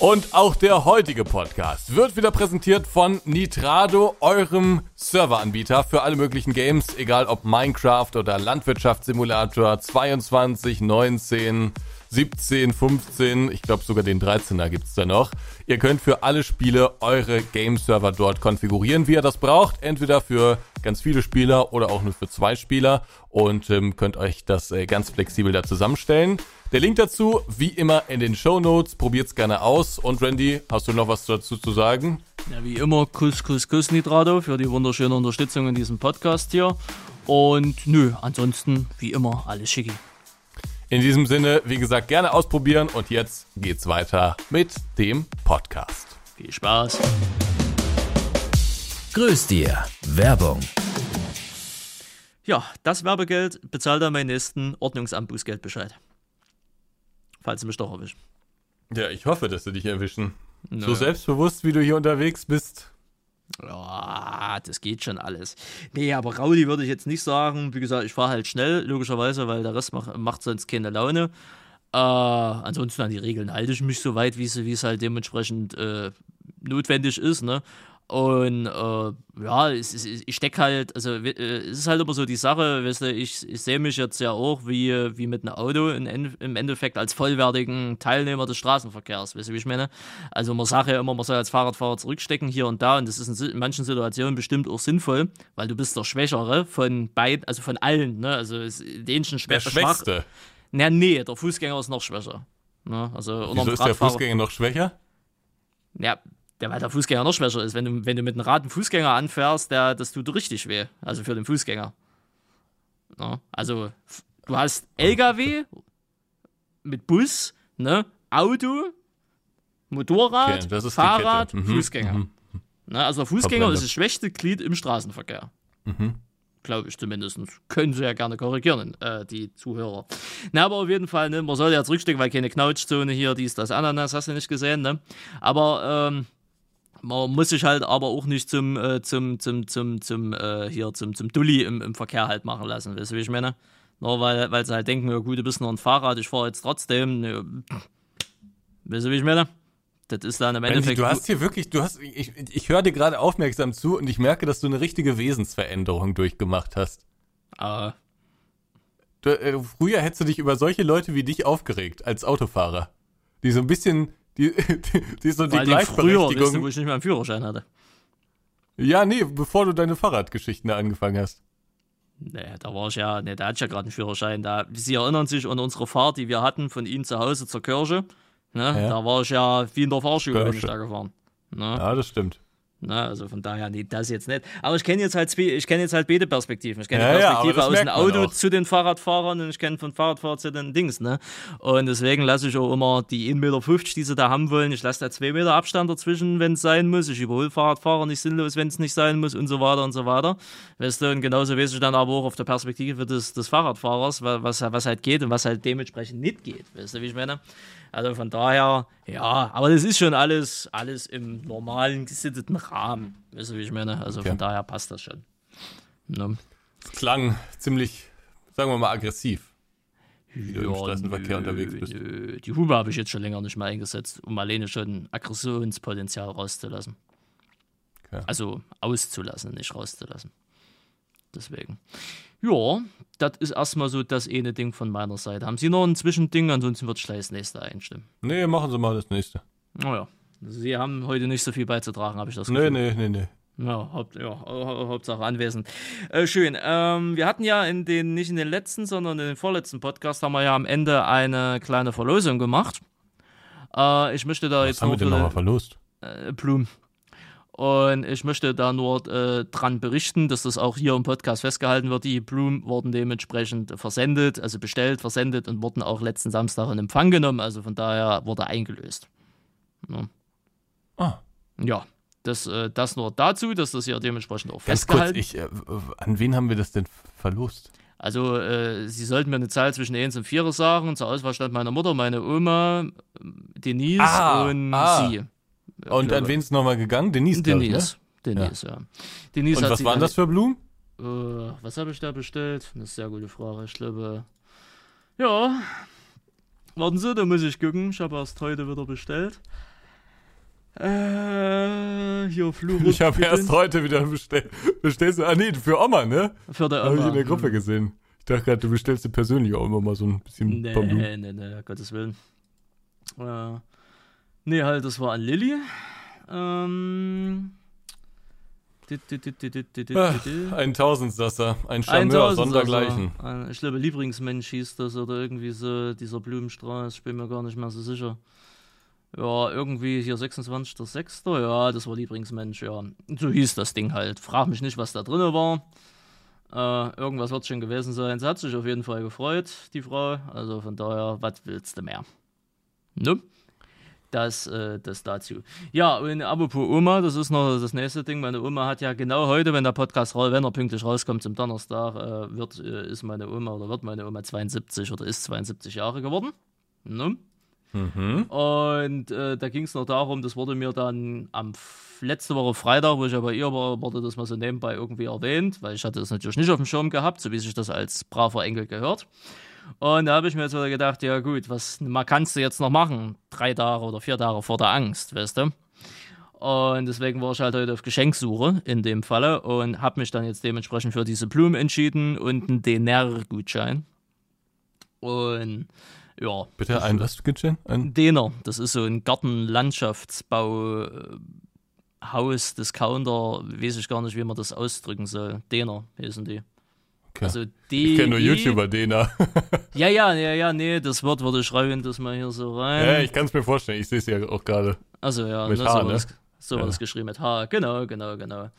Und auch der heutige Podcast wird wieder präsentiert von Nitrado, eurem Serveranbieter für alle möglichen Games, egal ob Minecraft oder Landwirtschaftssimulator 22, 19, 17, 15, ich glaube sogar den 13er gibt's da noch. Ihr könnt für alle Spiele eure Game-Server dort konfigurieren, wie ihr das braucht. Entweder für ganz viele Spieler oder auch nur für zwei Spieler und ähm, könnt euch das äh, ganz flexibel da zusammenstellen. Der Link dazu, wie immer, in den Show Notes. Probiert's gerne aus. Und Randy, hast du noch was dazu zu sagen? Ja, wie immer, Kuss, Kuss, Kuss, Nitrado, für die wunderschöne Unterstützung in diesem Podcast hier. Und nö, ansonsten, wie immer, alles schicki. In diesem Sinne, wie gesagt, gerne ausprobieren. Und jetzt geht's weiter mit dem Podcast. Viel Spaß. Grüß dir. Werbung. Ja, das Werbegeld bezahlt dann meinen nächsten Ordnungsamt Bußgeldbescheid falls sie mich doch erwischen. Ja, ich hoffe, dass sie dich erwischen. Nö. So selbstbewusst, wie du hier unterwegs bist. Ja, das geht schon alles. Nee, aber Raudi würde ich jetzt nicht sagen. Wie gesagt, ich fahre halt schnell, logischerweise, weil der Rest macht, macht sonst keine Laune. Äh, ansonsten an die Regeln halte ich mich so weit, wie es halt dementsprechend äh, notwendig ist. Ne? Und äh, ja, es, ich stecke halt, also äh, es ist halt immer so die Sache, weißt du, ich, ich sehe mich jetzt ja auch wie, wie mit einem Auto in, im Endeffekt als vollwertigen Teilnehmer des Straßenverkehrs, weißt du, wie ich meine? Also man sagt ja immer, man soll als Fahrradfahrer zurückstecken hier und da und das ist in, in manchen Situationen bestimmt auch sinnvoll, weil du bist der Schwächere von beiden, also von allen, ne? Also den schon schwä der Schwächste. Na, nee, der Fußgänger ist noch schwächer. Ne? Also, Wieso ist der Fußgänger noch schwächer? Ja, der, weil der Fußgänger noch schwächer ist. Wenn du, wenn du mit einem Rad einen Fußgänger anfährst, der, das tut richtig weh. Also für den Fußgänger. Ja, also, du hast LKW mit Bus, ne, Auto, Motorrad, okay, Fahrrad, mhm, Fußgänger. Mhm. Ne, also der Fußgänger ist das schwächste Glied im Straßenverkehr. Mhm. Glaube ich zumindest. Können sie ja gerne korrigieren, äh, die Zuhörer. Na, aber auf jeden Fall, ne, man soll ja zurückstecken, weil keine Knautschzone hier, dies, das, Ananas, hast du nicht gesehen, ne? Aber, ähm, man muss sich halt aber auch nicht zum, äh, zum, zum, zum, zum, äh, hier, zum, zum Dulli im, im Verkehr halt machen lassen, weißt du, wie ich meine? Nur weil, weil sie halt denken, ja gut, du bist nur ein Fahrrad, ich fahre jetzt trotzdem. Ne, weißt du, wie ich meine? Das ist dann im Endeffekt. Du hast hier wirklich, du hast, ich, ich höre dir gerade aufmerksam zu und ich merke, dass du eine richtige Wesensveränderung durchgemacht hast. Ah. Du, äh, früher hättest du dich über solche Leute wie dich aufgeregt als Autofahrer. Die so ein bisschen die, die, die ist so die Gleichberechtigung. Früher, weißt du, wo ich nicht mehr einen Führerschein hatte. Ja, nee, bevor du deine Fahrradgeschichten da angefangen hast. Nee, da war ich ja, nee, da hatte ich ja gerade einen Führerschein. Da, Sie erinnern sich an unsere Fahrt, die wir hatten von Ihnen zu Hause zur Kirche. Ne? Ja. Da war ich ja wie in der Fahrschule, bin ich da gefahren. Ne? Ja, das stimmt. Ne? Also von daher, nee, das jetzt nicht. Aber ich kenne jetzt halt ich kenne jetzt halt beide Perspektiven. Ich kenne ja, die Perspektive ja, aus dem Auto zu den Fahrradfahrern und ich kenne von Fahrradfahrern zu den Dings, ne? Und deswegen lasse ich auch immer die 1,50 Meter, die sie da haben wollen. Ich lasse da 2 Meter Abstand dazwischen, wenn es sein muss. Ich überhole Fahrradfahrer nicht sinnlos, wenn es nicht sein muss und so weiter und so weiter. Weißt du, und genauso weiß ich dann aber auch auf der Perspektive des, des Fahrradfahrers, was, was halt geht und was halt dementsprechend nicht geht. Weißt du, wie ich meine? Also von daher, ja, aber das ist schon alles, alles im normalen, gesitteten Rahmen. Weißt du, wie ich meine? Also okay. von daher passt das schon. Ne? Klang ziemlich, sagen wir mal, aggressiv. Wie ja, du im Straßenverkehr nö, unterwegs bist. Nö. Die Hupe habe ich jetzt schon länger nicht mehr eingesetzt, um alleine schon Aggressionspotenzial rauszulassen. Okay. Also auszulassen, nicht rauszulassen. Deswegen. Ja, das ist erstmal so das eine Ding von meiner Seite. Haben Sie noch ein Zwischending? Ansonsten würde ich gleich das nächste einstimmen. Nee, machen Sie mal das nächste. Naja, Sie haben heute nicht so viel beizutragen, habe ich das Gefühl. Nee, nee, nee, nee. Ja, Haupt, ja, Hauptsache anwesend. Äh, schön. Ähm, wir hatten ja in den, nicht in den letzten, sondern in den vorletzten Podcast haben wir ja am Ende eine kleine Verlosung gemacht. Äh, ich möchte da Was jetzt haben wir denn nochmal verlost? Äh, Blumen. Und ich möchte da nur äh, dran berichten, dass das auch hier im Podcast festgehalten wird. Die Blumen wurden dementsprechend versendet, also bestellt, versendet und wurden auch letzten Samstag in Empfang genommen. Also von daher wurde eingelöst. Ja. Ah. Ja, das, äh, das nur dazu, dass das hier dementsprechend auch Ganz festgehalten kurz, ich, äh, an wen haben wir das denn verlost? Also, äh, Sie sollten mir eine Zahl zwischen 1 und 4 sagen. Zur Auswahl stand meine Mutter, meine Oma, Denise ah, und ah. Sie. Und an wen ist nochmal gegangen? Denise, Denise. Ich, ne? Denise, ja. ja. Denise Und was waren das für Blumen? Äh, was habe ich da bestellt? Das ist eine sehr gute Frage. Ich glaube, ja. Warten Sie, da muss ich gucken. Ich habe erst heute wieder bestellt. Äh, hier Flur. Ich habe erst heute wieder bestellt. Bestellst du? Ah, nee, für Oma, ne? Für der Oma. Habe ich in der Gruppe gesehen. Ich dachte gerade, du bestellst dir persönlich auch immer mal so ein bisschen nee, Blumen. Nee, nee, nee, Gottes Willen. Äh, Nee, halt, das war an Lilly. Ähm. Ein Tausendsasser, ein Charmeur, sondergleichen. Ich glaube, Lieblingsmensch hieß das oder irgendwie so, dieser Blumenstrauß, ich bin mir gar nicht mehr so sicher. Ja, irgendwie hier 26.06. Ja, das war Lieblingsmensch, ja. So hieß das Ding halt. Frag mich nicht, was da drin war. Äh, irgendwas wird schon gewesen sein. Sie hat sich auf jeden Fall gefreut, die Frau. Also von daher, was willst du mehr? Nope das, äh, das dazu. Ja, und apropos Oma, das ist noch das nächste Ding. Meine Oma hat ja genau heute, wenn der Podcast, wenn er pünktlich rauskommt zum Donnerstag, äh, wird, äh, ist meine Oma oder wird meine Oma 72 oder ist 72 Jahre geworden. Ne? Mhm. Und äh, da ging es noch darum, das wurde mir dann am letzte Woche Freitag, wo ich ja bei ihr war, wurde das mal so nebenbei irgendwie erwähnt, weil ich hatte das natürlich nicht auf dem Schirm gehabt, so wie sich das als braver Enkel gehört. Und da habe ich mir jetzt wieder gedacht, ja gut, was kannst du jetzt noch machen? Drei Tage oder vier Tage vor der Angst, weißt du? Und deswegen war ich halt heute auf Geschenksuche in dem Falle und habe mich dann jetzt dementsprechend für diese Blumen entschieden und einen DNR-Gutschein. Und ja. Bitte ein was Gutschein? Ein Dener. Das ist so ein Gartenlandschaftsbau. Äh, Haus, Discounter, weiß ich gar nicht, wie man das ausdrücken soll. Dener heißen die. Okay. Also die, ich kenne nur YouTuber Dena. ja, ja, ja, ja, nee, das Wort würde schreiben, dass man hier so rein. Ja, ich kann es mir vorstellen, ich sehe es ja auch gerade. Also ja, mit ne, H, so, ne? das, so ja. war das geschrieben mit H, genau, genau, genau.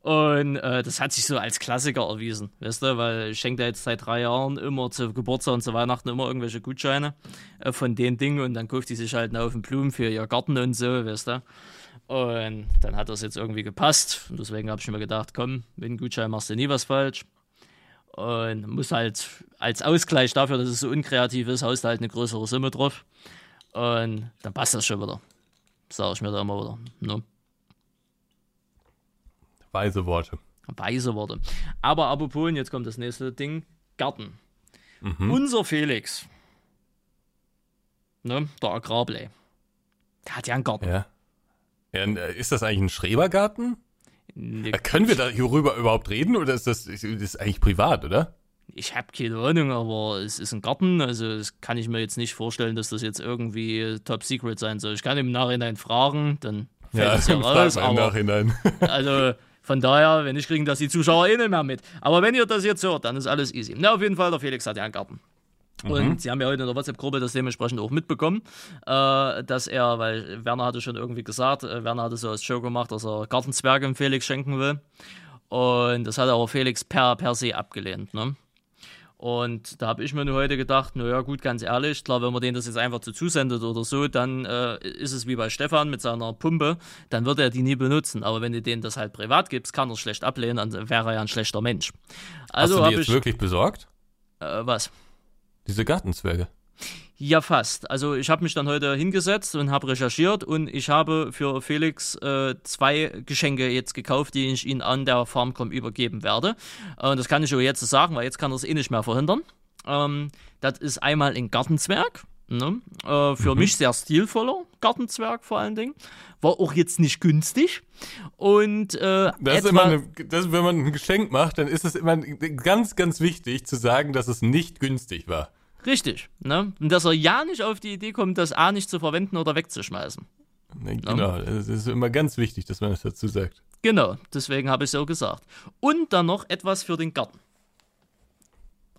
Und äh, das hat sich so als Klassiker erwiesen, weißt du, weil ich schenke da jetzt seit drei Jahren immer zu Geburtstag und zu Weihnachten immer irgendwelche Gutscheine äh, von den Dingen und dann kauft die sich halt einen Haufen Blumen für ihr Garten und so, weißt du. Und dann hat das jetzt irgendwie gepasst und deswegen habe ich mir gedacht, komm, mit dem Gutschein machst du nie was falsch. Und muss halt als Ausgleich dafür, dass es so unkreativ ist, haust halt eine größere Summe drauf. Und dann passt das schon wieder. Sag ich mir da immer wieder. Ne? Weise Worte. Weise Worte. Aber apropos, jetzt kommt das nächste Ding: Garten. Mhm. Unser Felix, ne, der Agrarblei, der hat ja einen Garten. Ja. ja. Äh, ist das eigentlich ein Schrebergarten? Nee, Können wir da hierüber überhaupt reden oder ist das, das ist eigentlich privat, oder? Ich habe keine Ahnung, aber es ist ein Garten, also das kann ich mir jetzt nicht vorstellen, dass das jetzt irgendwie top secret sein soll. Ich kann im Nachhinein fragen, dann fällt ja, es ja raus. Aber, im Nachhinein. also von daher, wenn nicht, kriegen das die Zuschauer eh nicht mehr mit. Aber wenn ihr das jetzt hört, dann ist alles easy. Na, auf jeden Fall, der Felix hat ja einen Garten. Und mhm. sie haben ja heute in der WhatsApp-Gruppe das dementsprechend auch mitbekommen, äh, dass er, weil Werner hatte schon irgendwie gesagt, äh, Werner hatte so als Show gemacht, dass er Gartenzwerge im Felix schenken will. Und das hat aber Felix per, per se abgelehnt. Ne? Und da habe ich mir nur heute gedacht, naja, gut, ganz ehrlich, klar, wenn man denen das jetzt einfach zu zusendet oder so, dann äh, ist es wie bei Stefan mit seiner Pumpe, dann wird er die nie benutzen. Aber wenn du denen das halt privat gibst, kann er es schlecht ablehnen, dann wäre er ja ein schlechter Mensch. Also Hast du die jetzt ich, wirklich besorgt? Äh, was? Diese Gartenzwerge. Ja, fast. Also ich habe mich dann heute hingesetzt und habe recherchiert und ich habe für Felix äh, zwei Geschenke jetzt gekauft, die ich ihm an der Farmcom übergeben werde. Und das kann ich auch jetzt sagen, weil jetzt kann er es eh nicht mehr verhindern. Ähm, das ist einmal ein Gartenzwerg. Ne? Äh, für mhm. mich sehr stilvoller Gartenzwerg vor allen Dingen. War auch jetzt nicht günstig. Und äh, das ist immer eine, das, wenn man ein Geschenk macht, dann ist es immer ganz, ganz wichtig zu sagen, dass es nicht günstig war. Richtig. Ne? Und dass er ja nicht auf die Idee kommt, das A nicht zu verwenden oder wegzuschmeißen. Ne, genau, es ist immer ganz wichtig, dass man das dazu sagt. Genau, deswegen habe ich es auch gesagt. Und dann noch etwas für den Garten.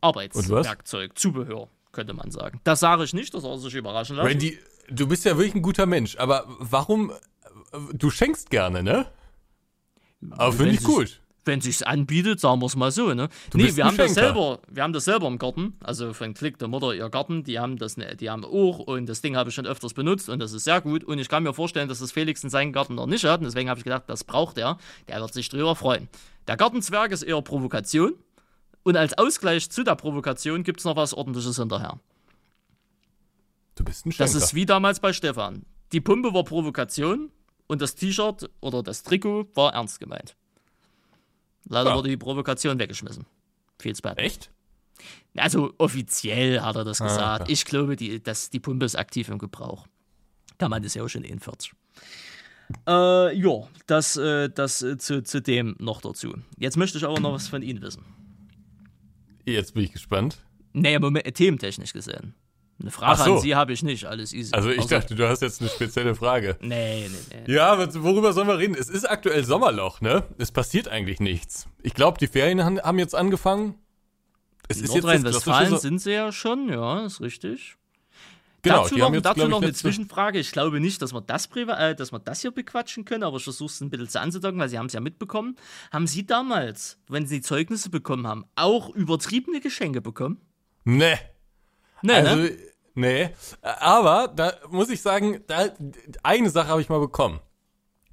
Arbeitswerkzeug, Zubehör, könnte man sagen. Das sage ich nicht, das soll sich überraschen lassen. Randy, du bist ja wirklich ein guter Mensch, aber warum, du schenkst gerne, ne? Aber finde ich gut wenn sich's anbietet, sagen wir es mal so, ne? Du nee, wir haben das selber, wir haben das selber im Garten, also von Klick der Mutter ihr Garten, die haben das, ne, die haben auch und das Ding habe ich schon öfters benutzt und das ist sehr gut und ich kann mir vorstellen, dass das Felix in seinem Garten noch nicht hat und deswegen habe ich gedacht, das braucht er, der wird sich drüber freuen. Der Gartenzwerg ist eher Provokation und als Ausgleich zu der Provokation gibt es noch was ordentliches hinterher. Du bist ein Schenker. Das ist wie damals bei Stefan. Die Pumpe war Provokation und das T-Shirt oder das Trikot war ernst gemeint. Leider ja. wurde die Provokation weggeschmissen. Viel Spaß. Echt? Also offiziell hat er das ah, gesagt. Okay. Ich glaube, die, dass die Pumpe ist aktiv im Gebrauch. Kann man das ja auch schon 41. Äh, ja, das, äh, das äh, zu, zu dem noch dazu. Jetzt möchte ich aber noch was von Ihnen wissen. Jetzt bin ich gespannt. Nee, Moment, thementechnisch gesehen. Eine Frage so. an Sie habe ich nicht, alles easy. Also ich Außer dachte, du hast jetzt eine spezielle Frage. Nee, nee, nee. Ja, worüber sollen wir reden? Es ist aktuell Sommerloch, ne? Es passiert eigentlich nichts. Ich glaube, die Ferien haben jetzt angefangen. Es In ist Nordrhein-Westfalen sind sie ja schon, ja, ist richtig. Genau, dazu noch, jetzt, dazu noch eine Zwischenfrage. Ich glaube nicht, dass wir das, äh, dass wir das hier bequatschen können, aber ich versuche es ein bisschen zu anzudocken, weil Sie haben es ja mitbekommen. Haben Sie damals, wenn Sie Zeugnisse bekommen haben, auch übertriebene Geschenke bekommen? Nee. Nee, also, ne? Nee, aber da muss ich sagen, da, eine Sache habe ich mal bekommen.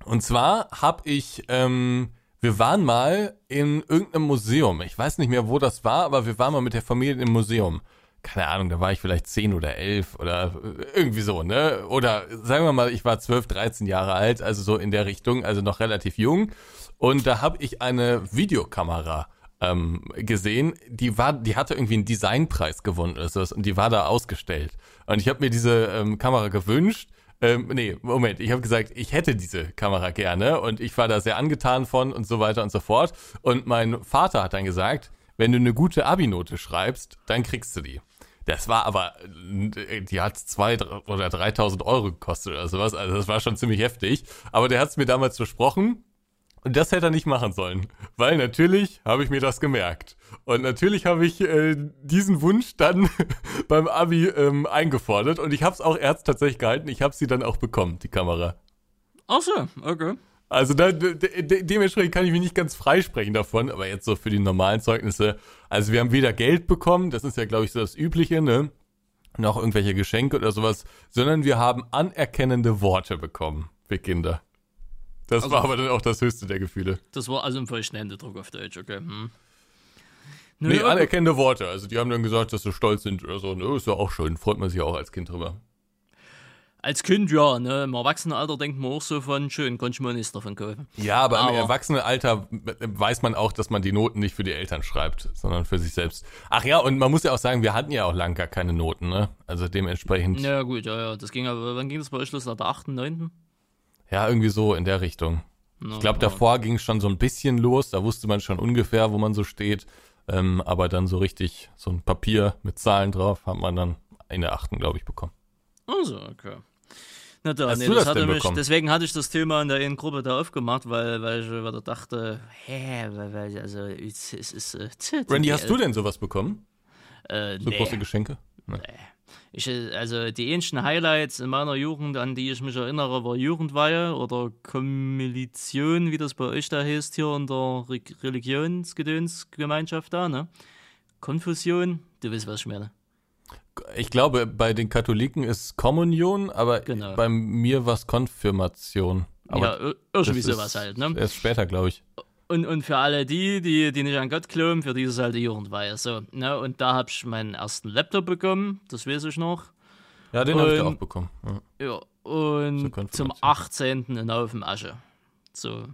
Und zwar habe ich, ähm, wir waren mal in irgendeinem Museum. Ich weiß nicht mehr, wo das war, aber wir waren mal mit der Familie im Museum. Keine Ahnung, da war ich vielleicht zehn oder elf oder irgendwie so, ne? Oder sagen wir mal, ich war zwölf, dreizehn Jahre alt, also so in der Richtung, also noch relativ jung. Und da habe ich eine Videokamera ähm, gesehen, die war, die hatte irgendwie einen Designpreis gewonnen oder so und die war da ausgestellt. Und ich habe mir diese ähm, Kamera gewünscht, Ähm, nee, Moment, ich habe gesagt, ich hätte diese Kamera gerne und ich war da sehr angetan von und so weiter und so fort. Und mein Vater hat dann gesagt, wenn du eine gute Abi-Note schreibst, dann kriegst du die. Das war aber, die hat zwei oder 3000 Euro gekostet oder sowas. Also das war schon ziemlich heftig. Aber der hat es mir damals versprochen. Und das hätte er nicht machen sollen. Weil natürlich habe ich mir das gemerkt. Und natürlich habe ich äh, diesen Wunsch dann beim Abi ähm, eingefordert. Und ich habe es auch erst tatsächlich gehalten. Ich habe sie dann auch bekommen, die Kamera. Ach so, okay. Also da, de, de, dementsprechend kann ich mich nicht ganz freisprechen davon, aber jetzt so für die normalen Zeugnisse. Also wir haben weder Geld bekommen, das ist ja glaube ich so das Übliche, ne? Noch irgendwelche Geschenke oder sowas, sondern wir haben anerkennende Worte bekommen für Kinder. Das also, war aber dann auch das höchste der Gefühle. Das war also ein vollständiger Druck auf Deutsch, okay. Hm. Nö, nee, anerkennende Worte. Also die haben dann gesagt, dass sie stolz sind oder so. Ne, ist ja auch schön. Freut man sich auch als Kind drüber als Kind ja, ne? Im Erwachsenenalter denkt man auch so von, schön, konnte ich mir nichts davon kaufen. Ja, aber, aber im Erwachsenenalter weiß man auch, dass man die Noten nicht für die Eltern schreibt, sondern für sich selbst. Ach ja, und man muss ja auch sagen, wir hatten ja auch lang gar keine Noten, ne? Also dementsprechend. Ja, gut, ja, ja. Das ging aber, wann ging das bei euch los? Nach der 8., 9.? Ja, irgendwie so in der Richtung. No, ich glaube, davor ging es schon so ein bisschen los, da wusste man schon ungefähr, wo man so steht. Ähm, aber dann so richtig, so ein Papier mit Zahlen drauf, hat man dann in der achten, glaube ich, bekommen. Also, okay. Na da, Hast nee, du das, das hatte mich, deswegen hatte ich das Thema in der einen Gruppe da aufgemacht, weil, weil ich wieder dachte, hä, weil, weil also es, ist. Äh, Randy, hast du denn sowas bekommen? Äh, so nee. große Geschenke? Nee. Ich, also die ähnlichen Highlights in meiner Jugend, an die ich mich erinnere, war Jugendweihe oder Kommilition, wie das bei euch da heißt, hier in der Re Religionsgedönsgemeinschaft da, ne? Konfusion, du weißt, was ich meine ich glaube, bei den Katholiken ist Kommunion, aber genau. bei mir war es Konfirmation. Aber ja, irgendwie sowas halt, ne? Erst später, glaube ich. Und, und für alle die, die, die nicht an Gott glauben, für die ist es halt die Jugendweihe. So, ne? Und da habe ich meinen ersten Laptop bekommen, das weiß ich noch. Ja, den habe ich auch bekommen. Ja, ja und zum 18. in Haufen Asche. So,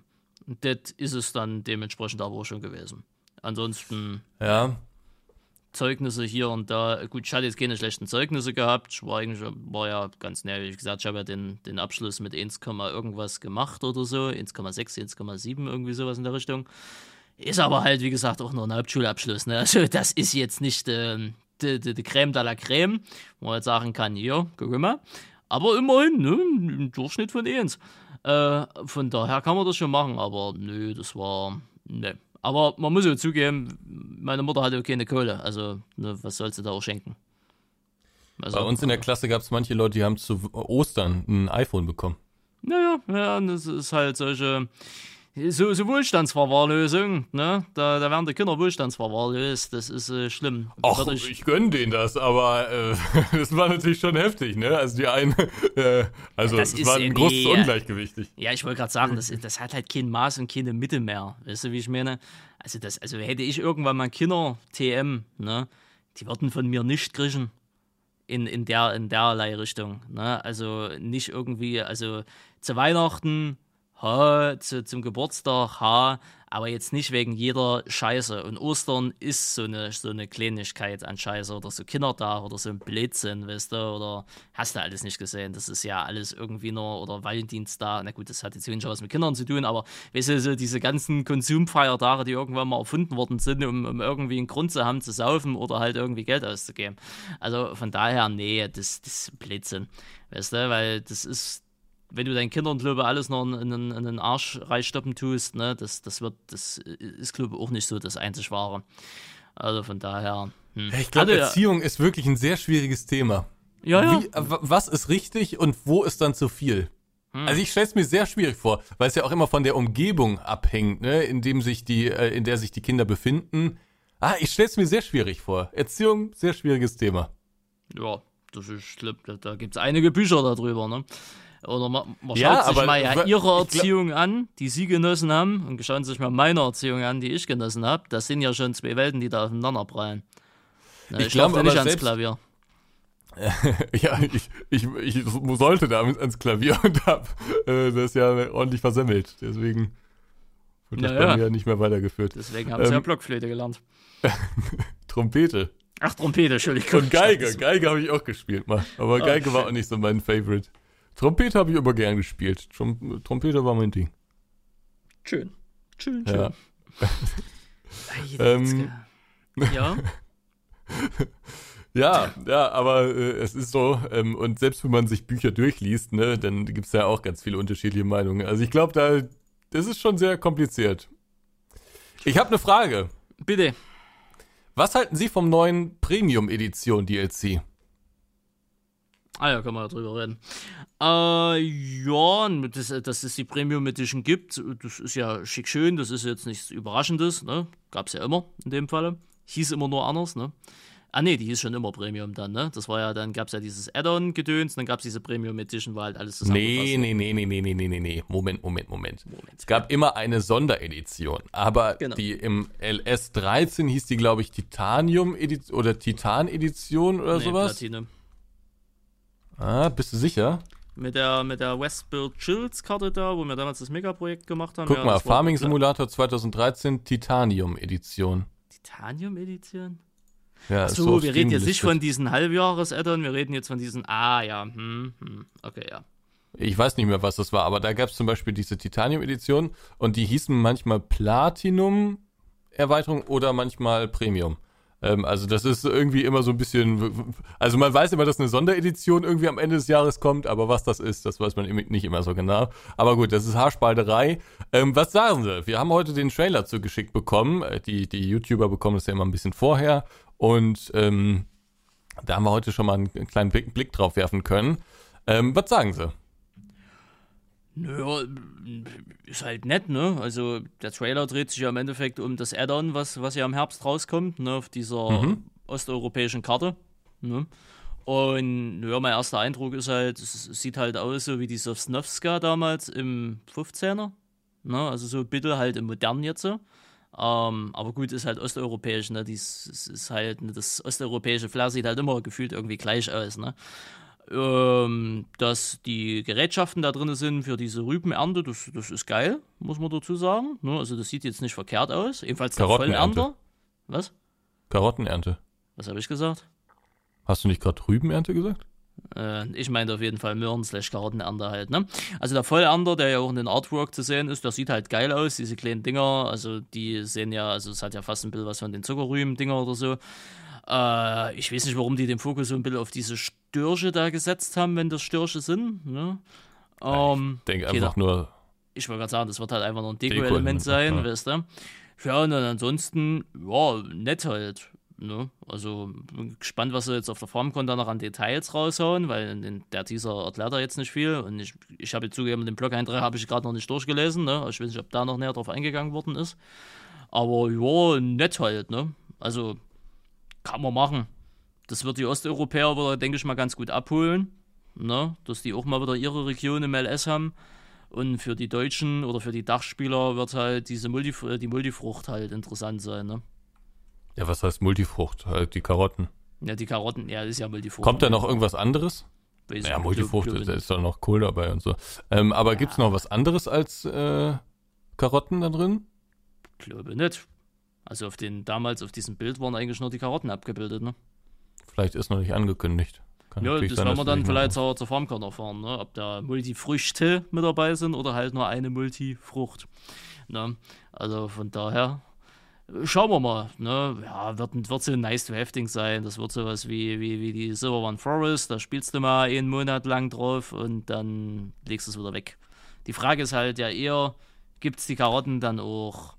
und das ist es dann dementsprechend aber auch schon gewesen. Ansonsten. Ja, Zeugnisse hier und da. Gut, ich hatte jetzt keine schlechten Zeugnisse gehabt. Ich war eigentlich, war ja ganz näher, wie gesagt, ich habe ja den, den Abschluss mit 1, irgendwas gemacht oder so. 1,6, 1,7, irgendwie sowas in der Richtung. Ist aber halt, wie gesagt, auch nur ein Hauptschulabschluss. Ne? Also, das ist jetzt nicht äh, die, die, Creme de la Creme, wo man jetzt sagen kann, hier, guck mal. Aber immerhin, ne, im Durchschnitt von 1. Äh, von daher kann man das schon machen, aber nö, das war, ne, aber man muss ja zugeben, meine Mutter hatte keine Kohle. Also, ne, was sollst du da auch schenken? Also, Bei uns in der Klasse gab es manche Leute, die haben zu Ostern ein iPhone bekommen. Naja, ja, das ist halt solche so, so Wohlstandsverwahrlösung, ne? Da, da werden die Kinder wohlstandsverwahrlöst, das ist äh, schlimm. Ach, ich, ich gönne denen das, aber äh, das war natürlich schon heftig, ne? Also die einen, äh, also das es war ein großes nee, Ungleichgewichtig. Ja, ich wollte gerade sagen, das, das hat halt kein Maß und keine Mitte mehr, weißt du, wie ich meine? Also das, also hätte ich irgendwann mal Kinder TM, ne? Die würden von mir nicht kriegen in, in der in derlei Richtung, ne? Also nicht irgendwie, also zu Weihnachten ha, zu, zum Geburtstag, ha, aber jetzt nicht wegen jeder Scheiße. Und Ostern ist so eine, so eine Kleinigkeit an Scheiße oder so Kindertag oder so ein Blödsinn, weißt du, oder hast du alles nicht gesehen. Das ist ja alles irgendwie nur, oder Valentinstag, na gut, das hat jetzt wenig was mit Kindern zu tun, aber weißt du, so diese ganzen Konsumfeiertage, die irgendwann mal erfunden worden sind, um, um irgendwie einen Grund zu haben, zu saufen oder halt irgendwie Geld auszugeben. Also von daher, nee, das, das ist Blödsinn, weißt du, weil das ist, wenn du deinen Kindern, glaube ich, alles noch in, in, in den Arsch reinstoppen tust, ne, das, das wird, das ist, glaube ich, auch nicht so das einzig wahre. Also von daher. Hm. Ich glaube, Erziehung ja. ist wirklich ein sehr schwieriges Thema. Ja, ja. Wie, was ist richtig und wo ist dann zu viel? Hm. Also ich stelle es mir sehr schwierig vor, weil es ja auch immer von der Umgebung abhängt, ne, in dem sich die, äh, in der sich die Kinder befinden. Ah, ich stelle es mir sehr schwierig vor. Erziehung, sehr schwieriges Thema. Ja, das ist schlimm. Da, da gibt es einige Bücher darüber, ne? Oder man, man ja, schaut sich mal ja ihre Erziehung an, die sie genossen haben, und schauen sich mal meine Erziehung an, die ich genossen habe. Das sind ja schon zwei Welten, die da aufeinander prallen. Ich, ich glaube nicht ans Klavier. ja, ich, ich, ich sollte damit ans Klavier und habe äh, das ja ordentlich versemmelt. Deswegen wird das naja. bei mir ja nicht mehr weitergeführt. Deswegen haben ähm, sie ja Blockflöte gelernt. Trompete. Ach, Trompete, Entschuldigung. Und Geige. Geige habe ich auch gespielt mal. Aber Geige okay. war auch nicht so mein Favorite. Trompete habe ich immer gern gespielt. Trom Trompete war mein Ding. Schön. Schön, schön. Ja. ähm, ja. ja, ja, aber äh, es ist so, ähm, und selbst wenn man sich Bücher durchliest, ne, dann gibt es ja auch ganz viele unterschiedliche Meinungen. Also ich glaube, da, das ist schon sehr kompliziert. Ich habe eine Frage. Bitte. Was halten Sie vom neuen Premium-Edition DLC? Ah ja, können wir drüber reden. Äh, ja, dass, dass es die Premium Edition gibt, das ist ja schick schön, das ist jetzt nichts Überraschendes, ne? es ja immer in dem Falle. Hieß immer nur anders, ne? Ah ne, die hieß schon immer Premium dann, ne? Das war ja, dann gab's ja dieses Add-on-Gedöns, dann gab es diese Premium Edition, war halt alles zusammen. Nee, ne? nee, nee, nee, nee, nee, nee, nee. Moment, Moment, Moment. Moment. Es gab immer eine Sonderedition, aber genau. die im LS13 hieß die, glaube ich, Titanium-Edition oder Titan-Edition oder nee, sowas. Platine. Ah, bist du sicher? Mit der, mit der Westbuild Chills Karte da, wo wir damals das Megaprojekt gemacht haben. Guck ja, mal, Farming Simulator 2013 Titanium Edition. Titanium Edition? Ja, Achso, so wir reden jetzt nicht von diesen Halbjahres-Addon, wir reden jetzt von diesen, ah ja, hm, hm, okay, ja. Ich weiß nicht mehr, was das war, aber da gab es zum Beispiel diese Titanium-Edition und die hießen manchmal Platinum-Erweiterung oder manchmal Premium. Ähm, also das ist irgendwie immer so ein bisschen, also man weiß immer, dass eine Sonderedition irgendwie am Ende des Jahres kommt, aber was das ist, das weiß man nicht immer so genau. Aber gut, das ist Haarspalterei. Ähm, was sagen Sie? Wir haben heute den Trailer zugeschickt bekommen. Äh, die, die YouTuber bekommen das ja immer ein bisschen vorher und ähm, da haben wir heute schon mal einen kleinen Blick, Blick drauf werfen können. Ähm, was sagen Sie? Naja, ist halt nett, ne? Also der Trailer dreht sich ja im Endeffekt um das Add-on, was, was ja im Herbst rauskommt, ne? Auf dieser mhm. osteuropäischen Karte. Ne? Und ja, mein erster Eindruck ist halt, es sieht halt aus so wie die Sosnowska damals im 15er. Ne? Also so bitte halt im modernen jetzt so. Ähm, aber gut, ist halt osteuropäisch, ne? Dies ist halt, ne? das osteuropäische Flair sieht halt immer gefühlt irgendwie gleich aus, ne? Ähm, dass die Gerätschaften da drin sind für diese Rübenernte, das, das ist geil, muss man dazu sagen. Ne? Also das sieht jetzt nicht verkehrt aus. Ebenfalls der Vollernter. Was? Karottenernte. Was habe ich gesagt? Hast du nicht gerade Rübenernte gesagt? Äh, ich meine auf jeden Fall Möhren slash Karottenernte halt, ne? Also der Vollernter, der ja auch in den Artwork zu sehen ist, der sieht halt geil aus, diese kleinen Dinger, also die sehen ja, also es hat ja fast ein Bild was von den Zuckerrüben-Dinger oder so. Äh, ich weiß nicht, warum die den Fokus so ein bisschen auf diese Störche da gesetzt haben, wenn das Störche sind. Ne? Ähm, ich denke einfach nur. Ich wollte gerade sagen, das wird halt einfach nur ein Deko-Element sein, ja. weißt du? Ja, und dann ansonsten, ja, nett halt. Ne? Also bin gespannt, was sie jetzt auf der FarmCon da noch an Details raushauen, weil in der Teaser erklärt er jetzt nicht viel. Und ich, ich habe zugegeben, den Blog-Eintrag habe ich gerade noch nicht durchgelesen. Ne? Ich weiß nicht, ob da noch näher drauf eingegangen worden ist. Aber ja, nett halt. Ne? Also kann man machen. Das wird die Osteuropäer wieder, denke ich mal, ganz gut abholen. Ne? Dass die auch mal wieder ihre Region im LS haben. Und für die Deutschen oder für die Dachspieler wird halt diese Multif äh, die Multifrucht halt interessant sein. Ne? Ja, was heißt Multifrucht? Halt die Karotten. Ja, die Karotten, ja, ist ja Multifrucht. Kommt da noch irgendwas anderes? Ja, Multifrucht, da ist doch noch Kohl dabei und so. Ähm, aber ja. gibt es noch was anderes als äh, Karotten da drin? Ich glaube nicht. Also auf den damals auf diesem Bild waren eigentlich nur die Karotten abgebildet, ne? Vielleicht ist noch nicht angekündigt. Kann ja, das werden wir dann vielleicht zur, zur Farmcon erfahren, ne? Ob da Multifrüchte mit dabei sind oder halt nur eine Multifrucht. Ne? Also von daher schauen wir mal. Ne? Ja, wird, wird so ein nice to have sein. Das wird sowas wie, wie, wie die Silver One Forest. Da spielst du mal einen Monat lang drauf und dann legst du es wieder weg. Die Frage ist halt ja eher, gibt es die Karotten dann auch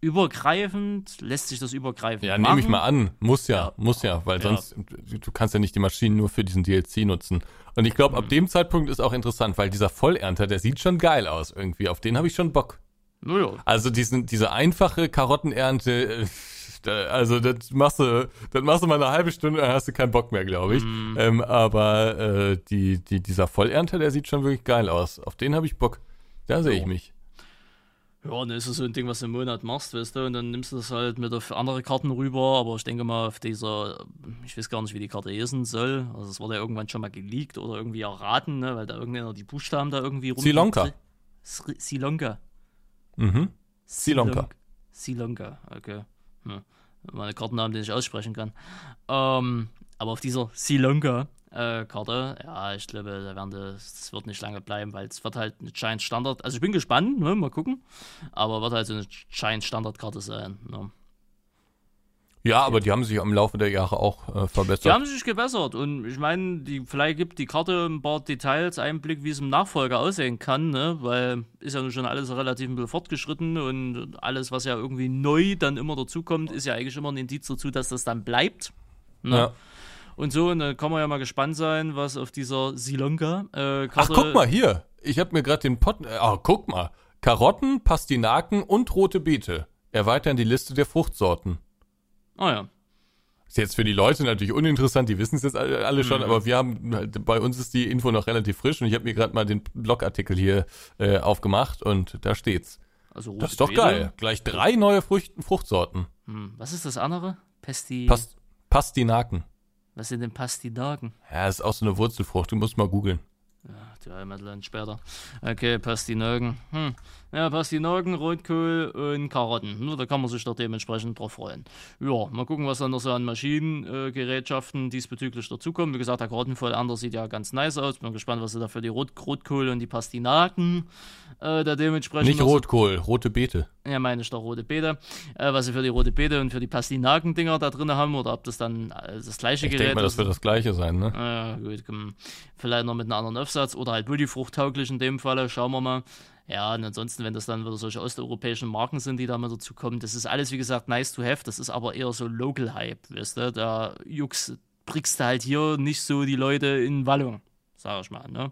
übergreifend, lässt sich das übergreifend Ja, nehme ich mal an. Muss ja, ja. muss ja, weil ja. sonst, du kannst ja nicht die Maschinen nur für diesen DLC nutzen. Und ich glaube, mhm. ab dem Zeitpunkt ist auch interessant, weil dieser Vollernter, der sieht schon geil aus irgendwie. Auf den habe ich schon Bock. Naja. Also diesen, diese einfache Karottenernte, äh, also das machst du, das machst du mal eine halbe Stunde, dann hast du keinen Bock mehr, glaube ich. Mhm. Ähm, aber äh, die, die, dieser Vollernter, der sieht schon wirklich geil aus. Auf den habe ich Bock. Da sehe ich mich. Ja, dann ist so ein Ding, was du im Monat machst, weißt du, und dann nimmst du das halt mit auf andere Karten rüber, aber ich denke mal auf dieser, ich weiß gar nicht, wie die Karte lesen soll, also es wurde ja irgendwann schon mal geleakt oder irgendwie erraten, ne, weil da irgendeiner die Buchstaben da irgendwie rum... Silonka. Silonka. Mhm. Silonka. Silonka, okay. Hm. Meine Kartennamen, den ich aussprechen kann. Ähm, aber auf dieser Silonka äh, Karte. Ja, ich glaube, da werden das, wird nicht lange bleiben, weil es wird halt eine Giant Standard. Also ich bin gespannt, ne? mal gucken. Aber wird halt so eine Giant Standardkarte sein. Ne? Ja, aber die haben sich im Laufe der Jahre auch äh, verbessert. Die haben sich gebessert und ich meine, die, vielleicht gibt die Karte ein paar Details, Einblick, wie es im Nachfolger aussehen kann, ne? weil ist ja nun schon alles relativ ein bisschen fortgeschritten und alles, was ja irgendwie neu dann immer dazukommt, ist ja eigentlich immer ein Indiz dazu, dass das dann bleibt. Ne? Ja. Und so, und dann kann man ja mal gespannt sein, was auf dieser Silonka-Karte. Äh, Ach, guck mal hier. Ich habe mir gerade den Pot. Äh, oh, guck mal. Karotten, Pastinaken und rote Beete. Erweitern die Liste der Fruchtsorten. Ah oh, ja. Ist jetzt für die Leute natürlich uninteressant, die wissen es jetzt alle schon, mhm. aber wir haben, bei uns ist die Info noch relativ frisch und ich habe mir gerade mal den Blogartikel hier äh, aufgemacht und da steht's. Also das ist doch Beete. geil. Gleich drei neue Frucht, Fruchtsorten. Hm. Was ist das andere? Pesti. Past Pastinaken. Was sind denn Pastinaken? Ja, das ist auch so eine Wurzelfrucht, du musst mal googeln. Ja, die Heimatland später. Okay, Pastinaken. Hm. Ja, Pastinaken, Rotkohl und Karotten. Nur da kann man sich doch dementsprechend drauf freuen. Ja, mal gucken, was dann noch so an Maschinengerätschaften äh, diesbezüglich dazukommen. Wie gesagt, der Karottenvollander sieht ja ganz nice aus. Bin gespannt, was sie da für die Rot Rotkohl und die Pastinaken äh, da dementsprechend. Nicht Rotkohl, rote Beete. Ja, meine ich doch rote Beete. Äh, was sie für die rote Beete und für die Pastinaken-Dinger da drin haben oder ob das dann äh, das gleiche ich Gerät ist. Ich denke mal, das wird das gleiche sein, ne? Ja, gut. Komm. Vielleicht noch mit einem anderen Aufsatz oder halt multifruchttauglich in dem Falle. Schauen wir mal. Ja, und ansonsten, wenn das dann wieder solche osteuropäischen Marken sind, die da mal dazu kommen, das ist alles, wie gesagt, nice to have. Das ist aber eher so Local Hype, weißt du? Da Jux brickst du halt hier nicht so die Leute in Wallung, sag ich mal, ne?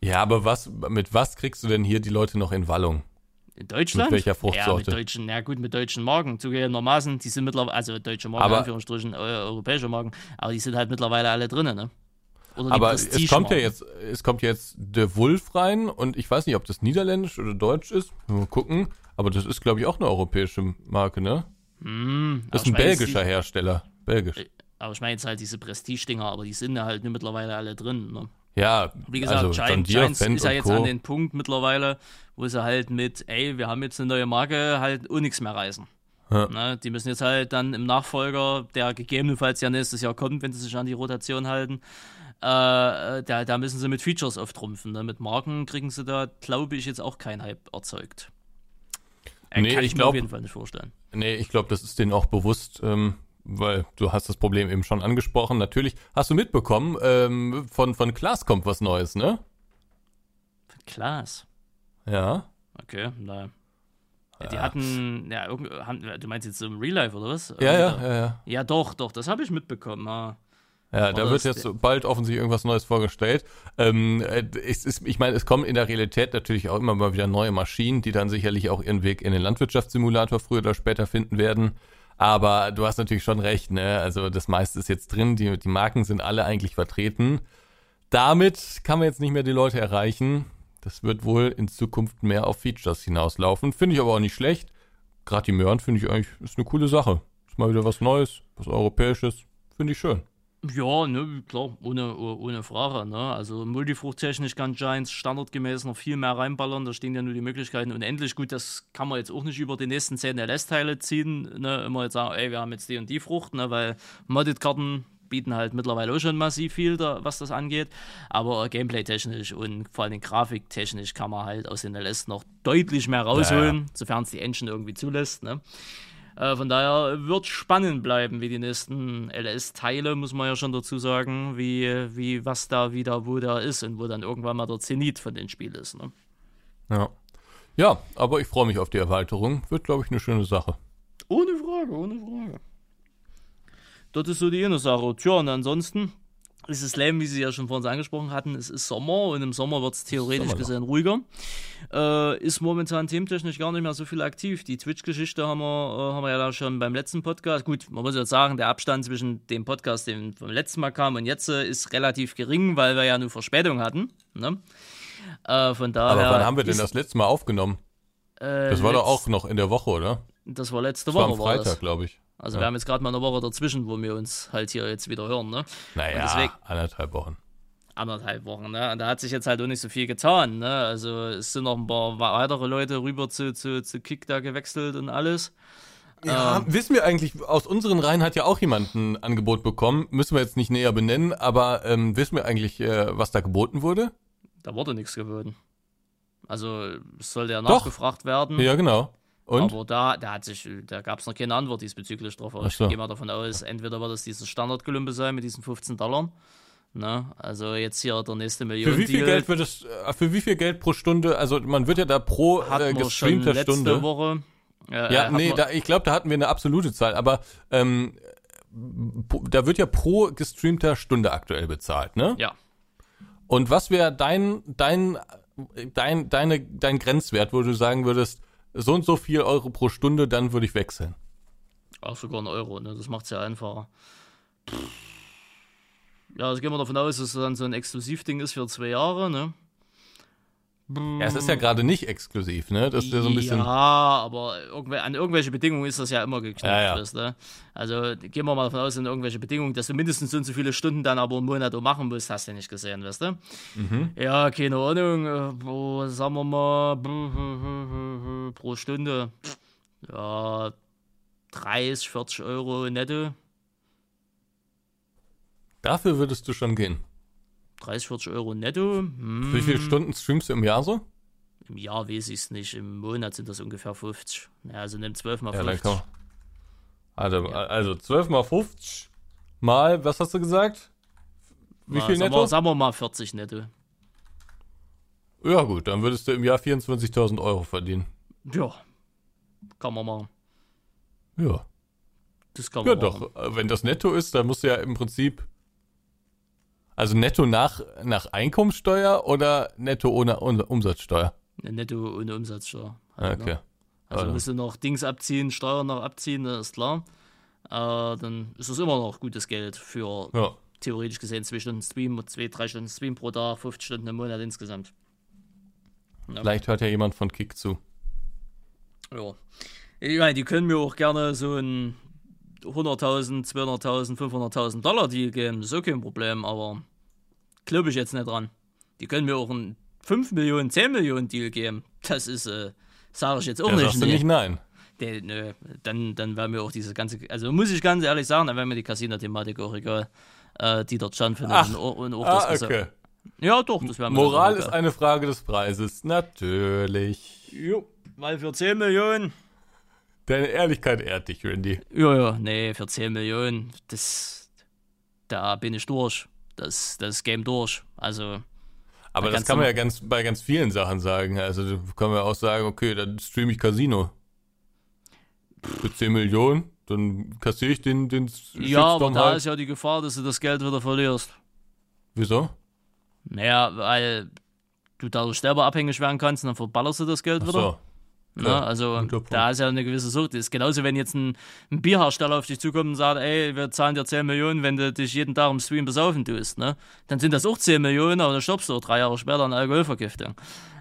Ja, aber was, mit was kriegst du denn hier die Leute noch in Wallung? In Deutschland? Mit welcher Fruchtsorte? Ja, mit deutschen, ja gut, mit deutschen Marken. Zugegebenermaßen, die sind mittlerweile, also deutsche Marken, aber, Anführungsstrichen, äh, europäische Marken, aber die sind halt mittlerweile alle drinnen, ne? Aber es kommt ja jetzt, es kommt jetzt De Wolf rein und ich weiß nicht, ob das niederländisch oder deutsch ist. Mal gucken. Aber das ist, glaube ich, auch eine europäische Marke, ne? Mm, das ist ein belgischer Hersteller. Belgisch. Äh, aber ich meine jetzt halt diese Prestige-Dinger, aber die sind ja halt nur mittlerweile alle drin, ne? Ja, wie gesagt, also Giant, Giants ist ja jetzt Co. an den Punkt mittlerweile, wo sie halt mit, ey, wir haben jetzt eine neue Marke, halt auch nichts mehr reißen. Ja. Ne, die müssen jetzt halt dann im Nachfolger, der gegebenenfalls ja nächstes Jahr kommt, wenn sie sich an die Rotation halten, äh, da, da müssen sie mit Features auftrumpfen. Ne? Mit Marken kriegen sie da, glaube ich, jetzt auch kein Hype erzeugt. Äh, nee, kann ich, ich glaub, mir auf jeden Fall nicht vorstellen. Nee, ich glaube, das ist denen auch bewusst, ähm, weil du hast das Problem eben schon angesprochen. Natürlich hast du mitbekommen, ähm, von, von Klaas kommt was Neues, ne? Von Klaas? Ja. Okay, na. Ja, die hatten, ja, du meinst jetzt im Real Life oder was? Ja, ja, ja, ja. Ja, doch, doch, das habe ich mitbekommen. Ja. Ja, da wird jetzt bald offensichtlich irgendwas Neues vorgestellt. Ähm, es ist, ich meine, es kommen in der Realität natürlich auch immer mal wieder neue Maschinen, die dann sicherlich auch ihren Weg in den Landwirtschaftssimulator früher oder später finden werden. Aber du hast natürlich schon recht, ne? Also das meiste ist jetzt drin, die, die Marken sind alle eigentlich vertreten. Damit kann man jetzt nicht mehr die Leute erreichen. Das wird wohl in Zukunft mehr auf Features hinauslaufen. Finde ich aber auch nicht schlecht. Gerade die Möhren finde ich eigentlich ist eine coole Sache. Ist mal wieder was Neues, was Europäisches. Finde ich schön. Ja, ne, klar, ohne, ohne Frage. Ne? Also multifruchttechnisch kann Giants standardgemäß noch viel mehr reinballern. Da stehen ja nur die Möglichkeiten unendlich. Gut, das kann man jetzt auch nicht über die nächsten 10 LS-Teile ziehen. Ne? Immer jetzt sagen, ey, wir haben jetzt die und die Frucht, ne? weil Modded-Karten bieten halt mittlerweile auch schon massiv viel, da, was das angeht. Aber gameplay-technisch und vor allem grafiktechnisch kann man halt aus den LS noch deutlich mehr rausholen, ja, ja. sofern es die Engine irgendwie zulässt. Ne? Äh, von daher wird spannend bleiben, wie die nächsten LS-Teile, muss man ja schon dazu sagen, wie, wie was da wieder, wo da ist und wo dann irgendwann mal der Zenit von den Spielen ist. Ne? Ja. Ja, aber ich freue mich auf die Erweiterung. Wird, glaube ich, eine schöne Sache. Ohne Frage, ohne Frage. Das ist so die eine Sache. Tja, und ansonsten es ist Lame, wie Sie ja schon vorhin angesprochen hatten, es ist Sommer und im Sommer wird es theoretisch gesehen ruhiger. Äh, ist momentan thementechnisch gar nicht mehr so viel aktiv. Die Twitch-Geschichte haben wir, äh, haben wir ja da schon beim letzten Podcast. Gut, man muss jetzt sagen, der Abstand zwischen dem Podcast, der vom letzten Mal kam und jetzt, äh, ist relativ gering, weil wir ja nur Verspätung hatten. Ne? Äh, von daher Aber wann haben wir denn das letzte Mal aufgenommen? Äh, das war doch auch noch in der Woche, oder? Das war letzte das Woche. War am Freitag, glaube ich. Also ja. wir haben jetzt gerade mal eine Woche dazwischen, wo wir uns halt hier jetzt wieder hören, ne? Naja, deswegen, anderthalb Wochen. Anderthalb Wochen, ne? Und da hat sich jetzt halt auch nicht so viel getan, ne? Also es sind noch ein paar weitere Leute rüber zu, zu, zu Kick da gewechselt und alles. Ja, ähm, wissen wir eigentlich, aus unseren Reihen hat ja auch jemand ein Angebot bekommen. Müssen wir jetzt nicht näher benennen, aber ähm, wissen wir eigentlich, äh, was da geboten wurde? Da wurde nichts geboten. Also es sollte ja nachgefragt werden. Ja, genau. Und? Aber da, da hat sich, da gab es noch keine Antwort diesbezüglich drauf. Aber so. ich gehe mal davon aus, entweder wird es dieses Standardgelümpe sein mit diesen 15 Dollar. Ne? Also jetzt hier der nächste Million. Für wie viel Geld wird es, äh, für wie viel Geld pro Stunde? Also man wird ja da pro äh, gestreamter Stunde. Woche äh, ja, nee, da, ich glaube, da hatten wir eine absolute Zahl, aber ähm, da wird ja pro gestreamter Stunde aktuell bezahlt, ne? Ja. Und was wäre dein, dein, dein, deine, dein Grenzwert, wo du sagen würdest, so und so viel Euro pro Stunde, dann würde ich wechseln? Auch sogar ein Euro, ne? Das macht es ja einfacher. Ja, also gehen wir davon aus, dass es dann so ein Exklusivding ist für zwei Jahre, ne? Ja, es ist ja gerade nicht exklusiv, ne? Das ist ja so ein bisschen. Ja, aber an irgendwelche Bedingungen ist das ja immer geknüpft. Ja, ja. Ne? Also gehen wir mal davon aus, in irgendwelche Bedingungen, dass du mindestens so und so viele Stunden dann aber im Monat machen musst, hast du nicht gesehen, weißt du? Mhm. Ja, keine Ahnung, äh, sagen wir mal, pro Stunde, ja, 30, 40 Euro netto. Dafür würdest du schon gehen. 30, 40 Euro netto. Hm. Wie viele Stunden streamst du im Jahr so? Im Jahr weiß ich es nicht. Im Monat sind das ungefähr 50. Ja, also nimm 12 mal 50. Ja, also, ja. also 12 mal 50 mal, was hast du gesagt? Wie mal, viel netto? Wir, sagen wir mal 40 netto. Ja, gut, dann würdest du im Jahr 24.000 Euro verdienen. Ja, kann man machen. Ja. Das kann man ja, machen. doch. Wenn das netto ist, dann musst du ja im Prinzip also netto nach, nach Einkommenssteuer oder netto ohne Umsatzsteuer? Netto ohne Umsatzsteuer. Halt, okay. Ne? Also, also musst du noch Dings abziehen, Steuern noch abziehen, das ist klar. Äh, dann ist das immer noch gutes Geld für ja. theoretisch gesehen zwei Stunden Stream, zwei, drei Stunden Stream pro Tag, 50 Stunden im Monat insgesamt. Ja. Vielleicht hört ja jemand von Kick zu. Ja. Ich meine, die können mir auch gerne so ein 100.000, 200.000, 500.000 Dollar Deal geben, das ist auch kein Problem, aber glaube ich jetzt nicht dran. Die können mir auch einen 5 Millionen, 10 Millionen Deal geben. Das ist, äh, sage ich jetzt auch ja, nicht. Sagst du nicht nein. Der, nö, dann, dann wäre mir auch diese ganze, also muss ich ganz ehrlich sagen, dann wäre mir die Casino-Thematik auch egal, äh, die dort stattfindet Ach, und, und auch ah, das okay. Ja, doch, das wäre mir Moral ist eine Frage des Preises, natürlich. Jo, weil für 10 Millionen. Deine Ehrlichkeit ehrt dich, Randy. Ja, ja, nee, für 10 Millionen, das, da bin ich durch das, das Game durch. Also. Aber das kann man ja ganz, bei ganz vielen Sachen sagen. Also kann man ja auch sagen, okay, dann streame ich Casino. Für 10 Millionen, dann kassiere ich den, den Ja, aber da halt. ist ja die Gefahr, dass du das Geld wieder verlierst. Wieso? Naja, weil du dadurch selber abhängig werden kannst und dann verballerst du das Geld Ach wieder. So. Ne? Also da ist ja eine gewisse Sucht. Das ist genauso, wenn jetzt ein, ein, Bierhersteller auf dich zukommt und sagt, ey, wir zahlen dir 10 Millionen, wenn du dich jeden Tag im Stream besaufen tust. Ne? Dann sind das auch 10 Millionen, aber dann stoppst du auch drei Jahre später an Alkoholvergiftung.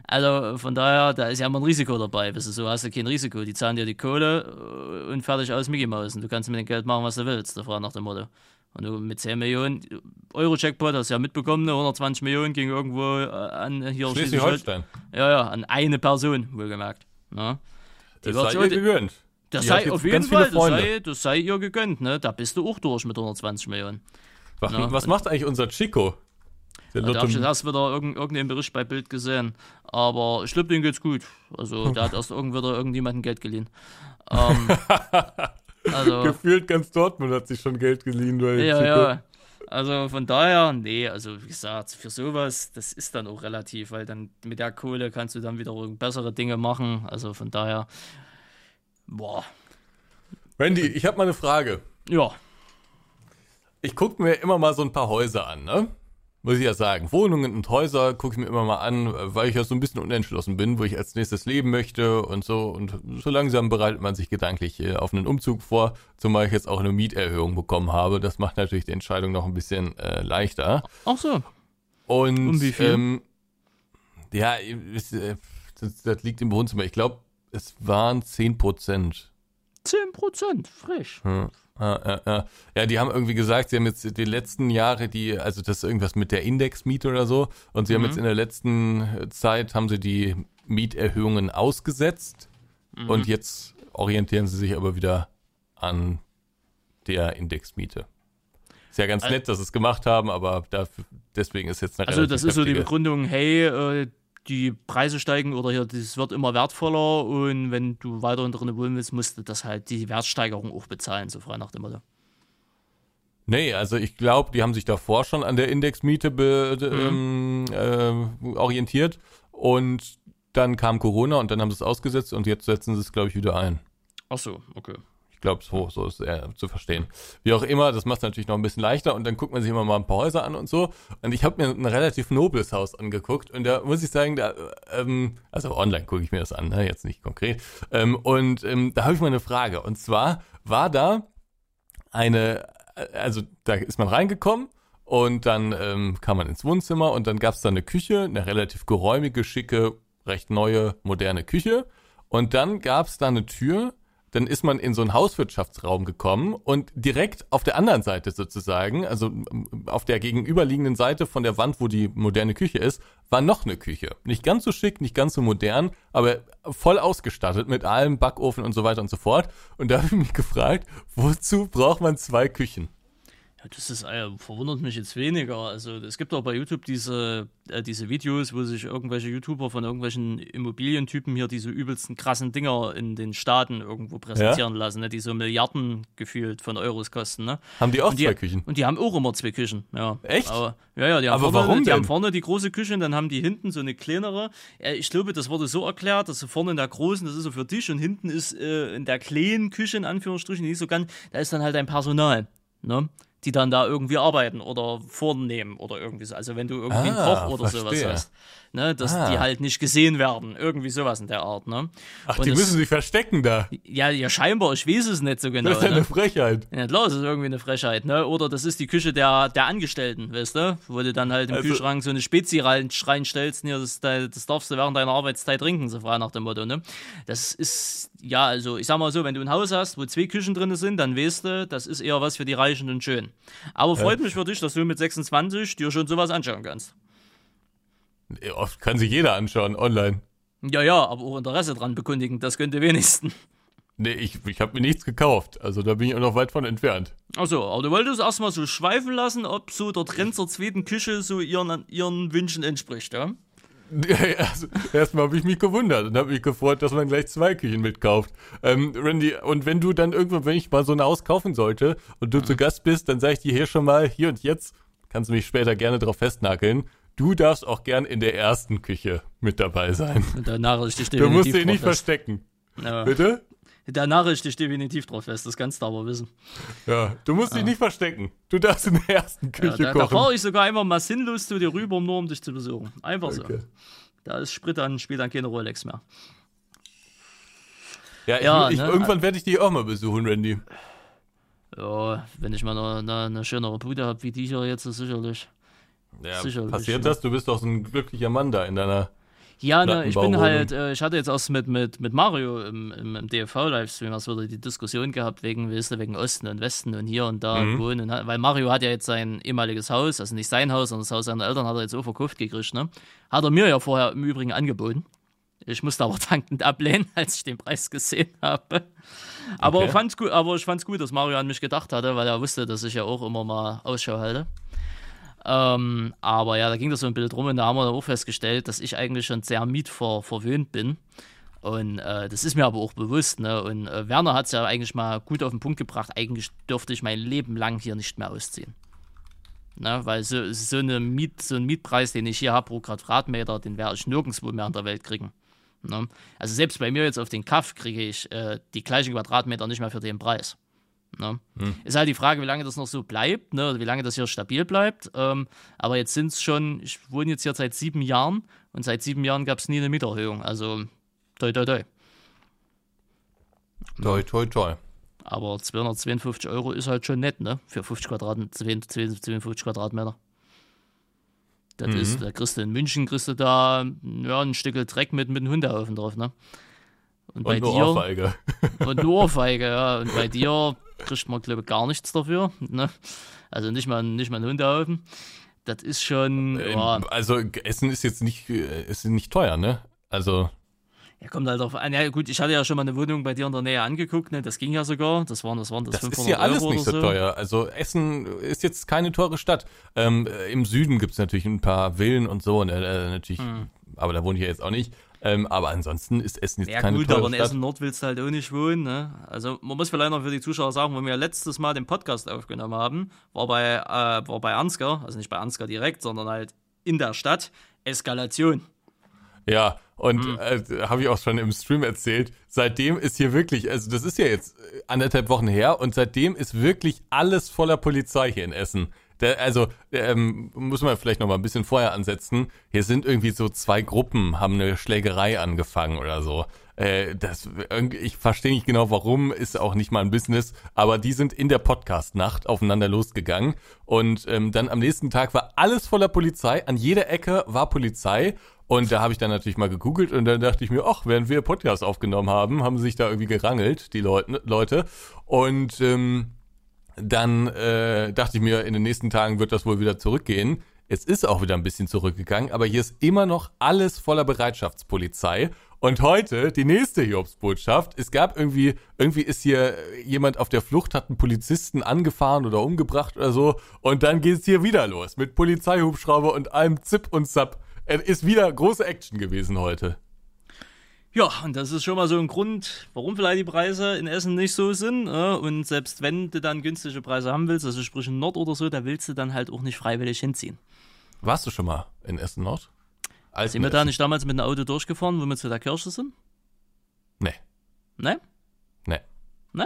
Also von daher, da ist ja immer ein Risiko dabei. Weißt du, so hast du kein Risiko. Die zahlen dir die Kohle äh, und fertig aus Mickey Mouse. Und du kannst mit dem Geld machen, was du willst. Da fragt nach dem Motto. Und du mit 10 Millionen, Euro-Jackpot hast du ja mitbekommen, 120 ne? Millionen ging irgendwo äh, an hier Schleswig-Holstein. Ja, ja, an eine Person, wohlgemerkt. Ne? Die das sei ihr gegönnt. Das sei auf jeden Fall, das sei, das sei, ihr gegönnt, ne? Da bist du auch durch mit 120 Millionen. Was, ja, was macht eigentlich unser Chico? Der da habe ich erst wieder irgend, irgendeinen Bericht bei Bild gesehen. Aber ich glaube, dem geht's gut. Also, der hat erst irgendwie wieder irgendjemandem Geld geliehen. Ähm, also, Gefühlt ganz Dortmund hat sich schon Geld geliehen, weil ja, Chico. ja. Also von daher, nee, also wie gesagt, für sowas, das ist dann auch relativ, weil dann mit der Kohle kannst du dann wieder bessere Dinge machen. Also von daher, boah. Wendy, ich habe mal eine Frage. Ja. Ich gucke mir immer mal so ein paar Häuser an, ne? Muss ich ja sagen. Wohnungen und Häuser gucke ich mir immer mal an, weil ich ja so ein bisschen unentschlossen bin, wo ich als nächstes leben möchte und so. Und so langsam bereitet man sich gedanklich äh, auf einen Umzug vor, zumal ich jetzt auch eine Mieterhöhung bekommen habe. Das macht natürlich die Entscheidung noch ein bisschen äh, leichter. Ach so. Und um wie viel? Ähm, ja, äh, das, das, liegt im Wohnzimmer. Ich glaube, es waren 10 Prozent. 10 Prozent, frisch. Hm. Ja, ja, ja, die haben irgendwie gesagt, sie haben jetzt die letzten Jahre, die, also das ist irgendwas mit der Indexmiete oder so, und sie mhm. haben jetzt in der letzten Zeit, haben sie die Mieterhöhungen ausgesetzt mhm. und jetzt orientieren sie sich aber wieder an der Indexmiete. Ist ja ganz nett, dass sie es gemacht haben, aber dafür, deswegen ist jetzt eine Also das ist so die Begründung, hey, äh, die Preise steigen oder hier, das wird immer wertvoller und wenn du weiter drin wohnen willst, musst du das halt die Wertsteigerung auch bezahlen, so frei nach dem Motto. Nee, also ich glaube, die haben sich davor schon an der Indexmiete mhm. ähm, äh, orientiert und dann kam Corona und dann haben sie es ausgesetzt und jetzt setzen sie es, glaube ich, wieder ein. Ach so, okay. Ich glaube, so, so ist er zu verstehen. Wie auch immer, das macht es natürlich noch ein bisschen leichter und dann guckt man sich immer mal ein paar Häuser an und so. Und ich habe mir ein relativ nobles Haus angeguckt und da muss ich sagen, da, ähm, also online gucke ich mir das an, ne? jetzt nicht konkret. Ähm, und ähm, da habe ich mal eine Frage. Und zwar war da eine, also da ist man reingekommen und dann ähm, kam man ins Wohnzimmer und dann gab es da eine Küche, eine relativ geräumige, schicke, recht neue, moderne Küche. Und dann gab es da eine Tür, dann ist man in so einen Hauswirtschaftsraum gekommen und direkt auf der anderen Seite sozusagen, also auf der gegenüberliegenden Seite von der Wand, wo die moderne Küche ist, war noch eine Küche. Nicht ganz so schick, nicht ganz so modern, aber voll ausgestattet mit allem Backofen und so weiter und so fort. Und da habe ich mich gefragt, wozu braucht man zwei Küchen? Ja, das ist, äh, verwundert mich jetzt weniger. Also es gibt auch bei YouTube diese, äh, diese Videos, wo sich irgendwelche YouTuber von irgendwelchen Immobilientypen hier diese übelsten krassen Dinger in den Staaten irgendwo präsentieren ja? lassen, ne? die so Milliarden gefühlt von Euros kosten. Ne? Haben die auch die, zwei Küchen? Und die haben auch immer zwei Küchen, ja. Echt? Aber, ja, ja, die haben, Aber vorne, warum die haben vorne die große Küche und dann haben die hinten so eine kleinere. Äh, ich glaube, das wurde so erklärt, dass so vorne in der großen, das ist so für dich und hinten ist äh, in der kleinen Küche, in Anführungsstrichen, nicht so ganz, da ist dann halt ein Personal. Ne? Die dann da irgendwie arbeiten oder vornehmen oder irgendwie so. Also wenn du irgendwie ah, einen Koch oder verstehe. sowas hast ne, dass ah. die halt nicht gesehen werden. Irgendwie sowas in der Art, ne? Ach, und die das, müssen sich verstecken da. Ja, ja, scheinbar, ich weiß es nicht so genau. Das ist ja ne? eine Frechheit. Ja, klar, das ist irgendwie eine Frechheit, ne? Oder das ist die Küche der, der Angestellten, weißt du? Wo du dann halt im also, Kühlschrank so eine Spezi rein, reinstellst, ne? Das, das darfst du während deiner Arbeitszeit trinken, so frei nach dem Motto, ne? Das ist, ja, also ich sag mal so, wenn du ein Haus hast, wo zwei Küchen drin sind, dann weißt du, das ist eher was für die Reichen und Schön. Aber freut ja. mich für dich, dass du mit 26 dir schon sowas anschauen kannst. Oft kann sich jeder anschauen, online. Ja, ja, aber auch Interesse dran bekundigen, das könnte wenigstens. Nee, ich, ich habe mir nichts gekauft. Also da bin ich auch noch weit von entfernt. Achso, aber du wolltest erstmal so schweifen lassen, ob so der Trend zur zweiten Küche so ihren, ihren Wünschen entspricht, ja? Ja, also, erstmal habe ich mich gewundert und habe mich gefreut, dass man gleich zwei Küchen mitkauft. Ähm, Randy, und wenn du dann irgendwann, wenn ich mal so ein Haus kaufen sollte und du mhm. zu Gast bist, dann sage ich dir hier schon mal, hier und jetzt, kannst du mich später gerne drauf festnageln, Du darfst auch gern in der ersten Küche mit dabei sein. Danach ist dich definitiv Du musst dich nicht fest. verstecken. Ja. Bitte? Danach ist dich definitiv drauf fest, das kannst du aber wissen. Ja, du musst ja. dich nicht verstecken. Du darfst in der ersten Küche ja, da, kochen. Da fahre ich sogar einfach mal sinnlos zu dir rüber, nur um dich zu besuchen. Einfach okay. so. Da ist Sprit an, spielt dann keine Rolex mehr. Ja, ich, ja ich, ne? irgendwann werde ich dich auch mal besuchen, Randy. Ja, wenn ich mal eine, eine, eine schönere Bude habe wie die hier jetzt, sicherlich. Ja, Sicherlich, passiert das? Du bist doch so ein glücklicher Mann da in deiner. Ja, ne, ich bin halt, äh, ich hatte jetzt auch mit, mit, mit Mario im, im, im DFV-Livestream also wieder die Diskussion gehabt, wegen, weißt du, wegen Osten und Westen und hier und da mhm. wohnen. Und, weil Mario hat ja jetzt sein ehemaliges Haus, also nicht sein Haus, sondern das Haus seiner Eltern hat er jetzt auch verkauft gekriegt, ne? Hat er mir ja vorher im Übrigen angeboten. Ich musste aber dankend ablehnen, als ich den Preis gesehen habe. Aber, okay. fand's gut, aber ich fand es gut, dass Mario an mich gedacht hatte, weil er wusste, dass ich ja auch immer mal Ausschau halte. Ähm, aber ja, da ging das so ein bisschen drum und da haben wir auch festgestellt, dass ich eigentlich schon sehr mietverwöhnt bin. Und äh, das ist mir aber auch bewusst. Ne? Und äh, Werner hat es ja eigentlich mal gut auf den Punkt gebracht. Eigentlich dürfte ich mein Leben lang hier nicht mehr ausziehen. Ne? Weil so, so, eine Miet, so ein Mietpreis, den ich hier habe pro Quadratmeter, den werde ich nirgendwo mehr in der Welt kriegen. Ne? Also selbst bei mir jetzt auf den Kaff kriege ich äh, die gleichen Quadratmeter nicht mehr für den Preis. Ne? Hm. Ist halt die Frage, wie lange das noch so bleibt, ne? wie lange das hier stabil bleibt. Ähm, aber jetzt sind es schon, ich wohne jetzt hier seit sieben Jahren und seit sieben Jahren gab es nie eine Mieterhöhung. Also toi toi toi. Toi toi toi. Aber 252 Euro ist halt schon nett, ne? Für 50 Quadratmeter, 52 Quadratmeter. Das mhm. ist, da kriegst du in München, kriegst du da ja, ein Stück Dreck mit, mit einem Hundehaufen drauf, ne? Und, und bei nur dir. Ohrfeige. Und nur Ohrfeige, ja. Und bei dir kriegt man, glaube ich, gar nichts dafür. Ne? Also nicht mal, nicht mal einen Hundehaufen. Das ist schon. Ähm, oh. Also Essen ist jetzt nicht, ist nicht teuer, ne? Also. Ja, kommt halt drauf an. Ja, gut, ich hatte ja schon mal eine Wohnung bei dir in der Nähe angeguckt, ne? Das ging ja sogar. Das waren das, waren das, das 500 ist hier alles Euro nicht so, so teuer. Also Essen ist jetzt keine teure Stadt. Ähm, Im Süden gibt's natürlich ein paar Villen und so, ne? Äh, natürlich, hm. aber da wohne ich ja jetzt auch nicht. Ähm, aber ansonsten ist Essen jetzt ja, keine gut, teure Stadt. Ja gut, aber in Essen Nord willst du halt auch nicht wohnen. Ne? Also man muss vielleicht noch für die Zuschauer sagen, wo wir letztes Mal den Podcast aufgenommen haben, war bei, äh, war bei Ansgar, also nicht bei Ansgar direkt, sondern halt in der Stadt, Eskalation. Ja, und mhm. äh, habe ich auch schon im Stream erzählt, seitdem ist hier wirklich, also das ist ja jetzt anderthalb Wochen her und seitdem ist wirklich alles voller Polizei hier in Essen. Der, also ähm, muss man vielleicht noch mal ein bisschen vorher ansetzen. Hier sind irgendwie so zwei Gruppen, haben eine Schlägerei angefangen oder so. Äh, das, ich verstehe nicht genau warum, ist auch nicht mal ein Business, aber die sind in der Podcast-Nacht aufeinander losgegangen und ähm, dann am nächsten Tag war alles voller Polizei, an jeder Ecke war Polizei und da habe ich dann natürlich mal gegoogelt und dann dachte ich mir, ach, während wir Podcast aufgenommen haben, haben sich da irgendwie gerangelt, die Leute. Leute. Und ähm, dann äh, dachte ich mir, in den nächsten Tagen wird das wohl wieder zurückgehen. Es ist auch wieder ein bisschen zurückgegangen, aber hier ist immer noch alles voller Bereitschaftspolizei. Und heute die nächste Hiobsbotschaft. Es gab irgendwie, irgendwie ist hier jemand auf der Flucht, hat einen Polizisten angefahren oder umgebracht oder so. Und dann geht es hier wieder los mit Polizeihubschrauber und allem Zip und Zap. Es ist wieder große Action gewesen heute. Ja, und das ist schon mal so ein Grund, warum vielleicht die Preise in Essen nicht so sind. Ja, und selbst wenn du dann günstige Preise haben willst, also sprich in Nord oder so, da willst du dann halt auch nicht freiwillig hinziehen. Warst du schon mal in Essen Nord? Als sind wir da nicht damals mit einem Auto durchgefahren, wo wir zu der Kirche sind? Nee. Nee? Nee. Nee?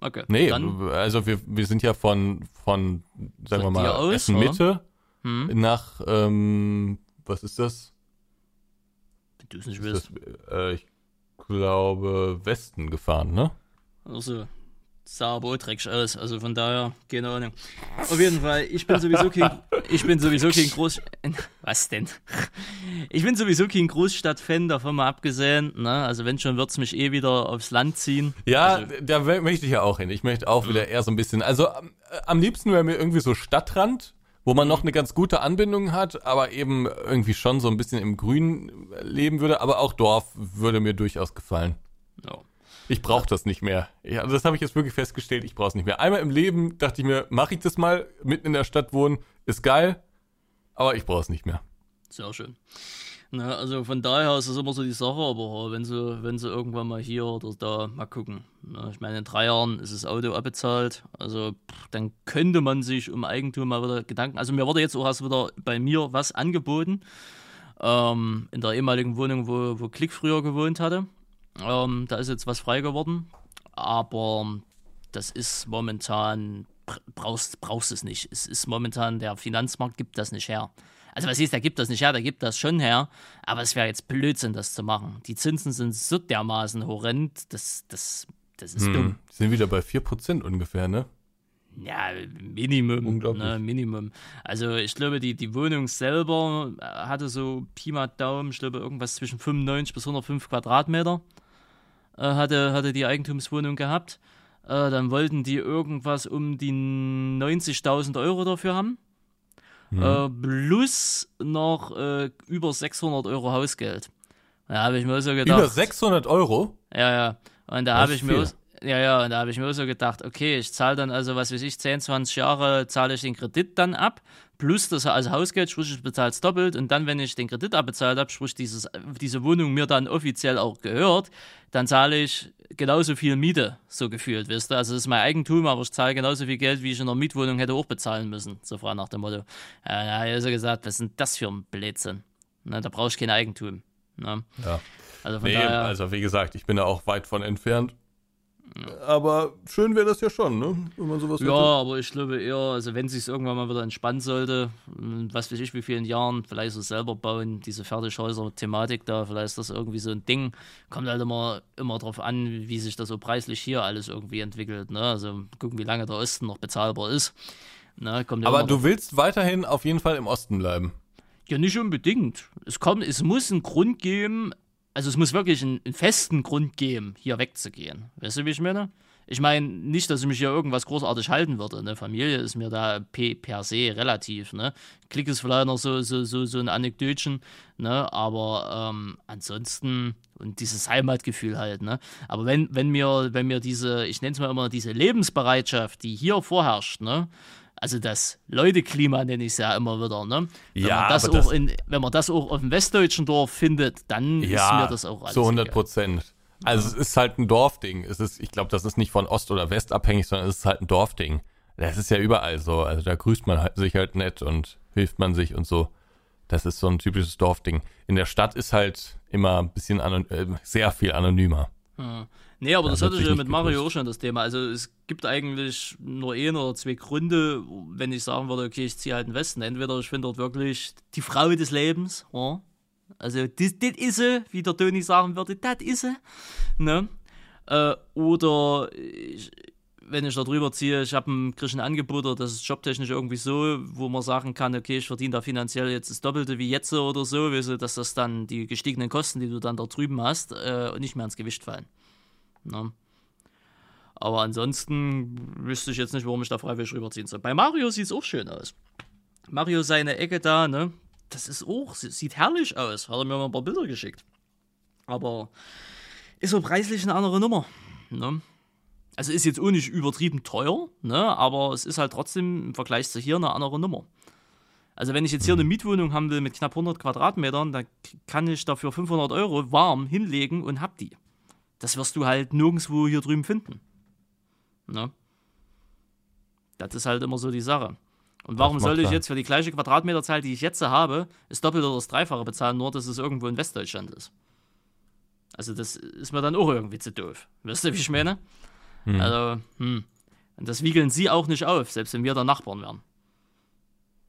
Okay. Nee, dann, also wir, wir sind ja von, von sagen wir mal, aus, Essen Mitte hm? nach, ähm, was ist das? Nicht willst. Das, äh, ich glaube, Westen gefahren, ne? Also, sah aber dreckig aus. Also von daher, keine Ahnung. Auf jeden Fall, ich bin sowieso kein, ich bin sowieso kein Groß, was denn? Ich bin sowieso kein Großstadt-Fan, davon mal abgesehen. Ne? Also wenn schon, wird es mich eh wieder aufs Land ziehen. Ja, also, da möchte ich ja auch hin. Ich möchte auch wieder eher so ein bisschen, also am, am liebsten wäre mir irgendwie so Stadtrand wo man noch eine ganz gute Anbindung hat, aber eben irgendwie schon so ein bisschen im Grün leben würde. Aber auch Dorf würde mir durchaus gefallen. Ja. Ich brauche das nicht mehr. Ja, also das habe ich jetzt wirklich festgestellt, ich brauche es nicht mehr. Einmal im Leben dachte ich mir, mache ich das mal, mitten in der Stadt wohnen, ist geil, aber ich brauche es nicht mehr. Sehr schön. Na, also von daher ist es immer so die Sache, aber wenn sie, wenn sie irgendwann mal hier oder da mal gucken. Na, ich meine, in drei Jahren ist das Auto abbezahlt, also pff, dann könnte man sich um Eigentum mal wieder Gedanken. Also mir wurde jetzt auch erst wieder bei mir was angeboten. Ähm, in der ehemaligen Wohnung, wo, wo Klick früher gewohnt hatte. Ähm, da ist jetzt was frei geworden. Aber das ist momentan, brauchst, brauchst es nicht. Es ist momentan, der Finanzmarkt gibt das nicht her. Also was hieß, der gibt das nicht her, der gibt das schon her, aber es wäre jetzt Blödsinn, das zu machen. Die Zinsen sind so dermaßen horrend, das, das, das ist hm. dumm. Sind wieder bei 4% ungefähr, ne? Ja, Minimum. Unglaublich. Ne, Minimum. Also ich glaube, die, die Wohnung selber äh, hatte so Pi mal Daumen, ich glaube irgendwas zwischen 95 bis 105 Quadratmeter äh, hatte, hatte die Eigentumswohnung gehabt. Äh, dann wollten die irgendwas um die 90.000 Euro dafür haben. Mhm. Äh, plus noch äh, über 600 Euro Hausgeld. Da habe ich mir so gedacht. Über 600 Euro? Ja, ja. Und da habe ich mir. Ja, ja, und da habe ich mir so gedacht, okay, ich zahle dann also, was weiß ich, 10, 20 Jahre zahle ich den Kredit dann ab, plus das also Hausgeld, sprich ich bezahle es doppelt und dann, wenn ich den Kredit abbezahlt habe, sprich dieses, diese Wohnung mir dann offiziell auch gehört, dann zahle ich genauso viel Miete, so gefühlt, wisst ihr. Also es ist mein Eigentum, aber ich zahle genauso viel Geld, wie ich in einer Mietwohnung hätte auch bezahlen müssen, so frei nach dem Motto. Ja, da habe ich so gesagt, was ist denn das für ein Blödsinn? Na, da brauche ich kein Eigentum. Ne? Ja. Also, von nee, daher, also wie gesagt, ich bin da auch weit von entfernt. Aber schön wäre das ja schon, ne? Wenn man sowas Ja, hätte. aber ich glaube eher, also wenn sich irgendwann mal wieder entspannen sollte, was weiß ich, wie vielen Jahren, vielleicht so selber bauen, diese Fertighäuser-Thematik da, vielleicht ist das irgendwie so ein Ding. Kommt halt immer, immer drauf an, wie sich das so preislich hier alles irgendwie entwickelt, ne? Also gucken, wie lange der Osten noch bezahlbar ist. Ne? Kommt aber du willst weiterhin auf jeden Fall im Osten bleiben. Ja, nicht unbedingt. Es, kommt, es muss einen Grund geben, also es muss wirklich einen, einen, festen Grund geben, hier wegzugehen. Weißt du, wie ich meine? Ich meine, nicht, dass ich mich hier irgendwas großartig halten würde. Eine Familie ist mir da per se relativ. Ne? Klick ist vielleicht noch so, so, so, so ein Anekdötchen, ne? aber ähm, ansonsten und dieses Heimatgefühl halt. Ne? Aber wenn, wenn, mir, wenn mir diese, ich nenne es mal immer, diese Lebensbereitschaft, die hier vorherrscht, ne? Also das Leuteklima nenne ich es ja immer wieder, ne? Wenn ja, man das auch das, in, wenn man das auch auf dem westdeutschen Dorf findet, dann ja, ist mir das auch alles. Zu 100 Prozent. Also es ist halt ein Dorfding. Es ist, ich glaube, das ist nicht von Ost oder West abhängig, sondern es ist halt ein Dorfding. Das ist ja überall so. Also da grüßt man halt sich halt nett und hilft man sich und so. Das ist so ein typisches Dorfding. In der Stadt ist halt immer ein bisschen äh, sehr viel anonymer. Ja. Nee, aber da das hatte ich ja mit Mario auch schon das Thema. Also es gibt eigentlich nur ein oder zwei Gründe, wenn ich sagen würde, okay, ich ziehe halt den Westen. Entweder ich finde dort wirklich die Frau des Lebens, ja, also, das, ist sie, wie der Toni sagen würde, das ist sie. Ne? Äh, oder ich, wenn ich da drüber ziehe, ich habe ein kriege ein Angebot oder das ist jobtechnisch irgendwie so, wo man sagen kann, okay, ich verdiene da finanziell jetzt das Doppelte wie jetzt oder so, weißt du, dass das dann die gestiegenen Kosten, die du dann da drüben hast, äh, nicht mehr ins Gewicht fallen. Ne? Aber ansonsten wüsste ich jetzt nicht, warum ich da freiwillig rüberziehen soll. Bei Mario sieht es auch schön aus. Mario seine Ecke da, ne? das ist auch, sieht herrlich aus. Hat er mir mal ein paar Bilder geschickt. Aber ist so preislich eine andere Nummer. Ne? Also ist jetzt auch nicht übertrieben teuer, ne? aber es ist halt trotzdem im Vergleich zu hier eine andere Nummer. Also wenn ich jetzt hier eine Mietwohnung haben will mit knapp 100 Quadratmetern, dann kann ich dafür 500 Euro warm hinlegen und hab die. Das wirst du halt nirgendwo hier drüben finden. Ne? Das ist halt immer so die Sache. Und warum sollte ich jetzt für die gleiche Quadratmeterzahl, die ich jetzt habe, das Doppelte oder das Dreifache bezahlen, nur dass es irgendwo in Westdeutschland ist? Also, das ist mir dann auch irgendwie zu doof. Wisst ihr, wie ich meine? Hm. Also, hm. Und das wiegeln sie auch nicht auf, selbst wenn wir da Nachbarn wären.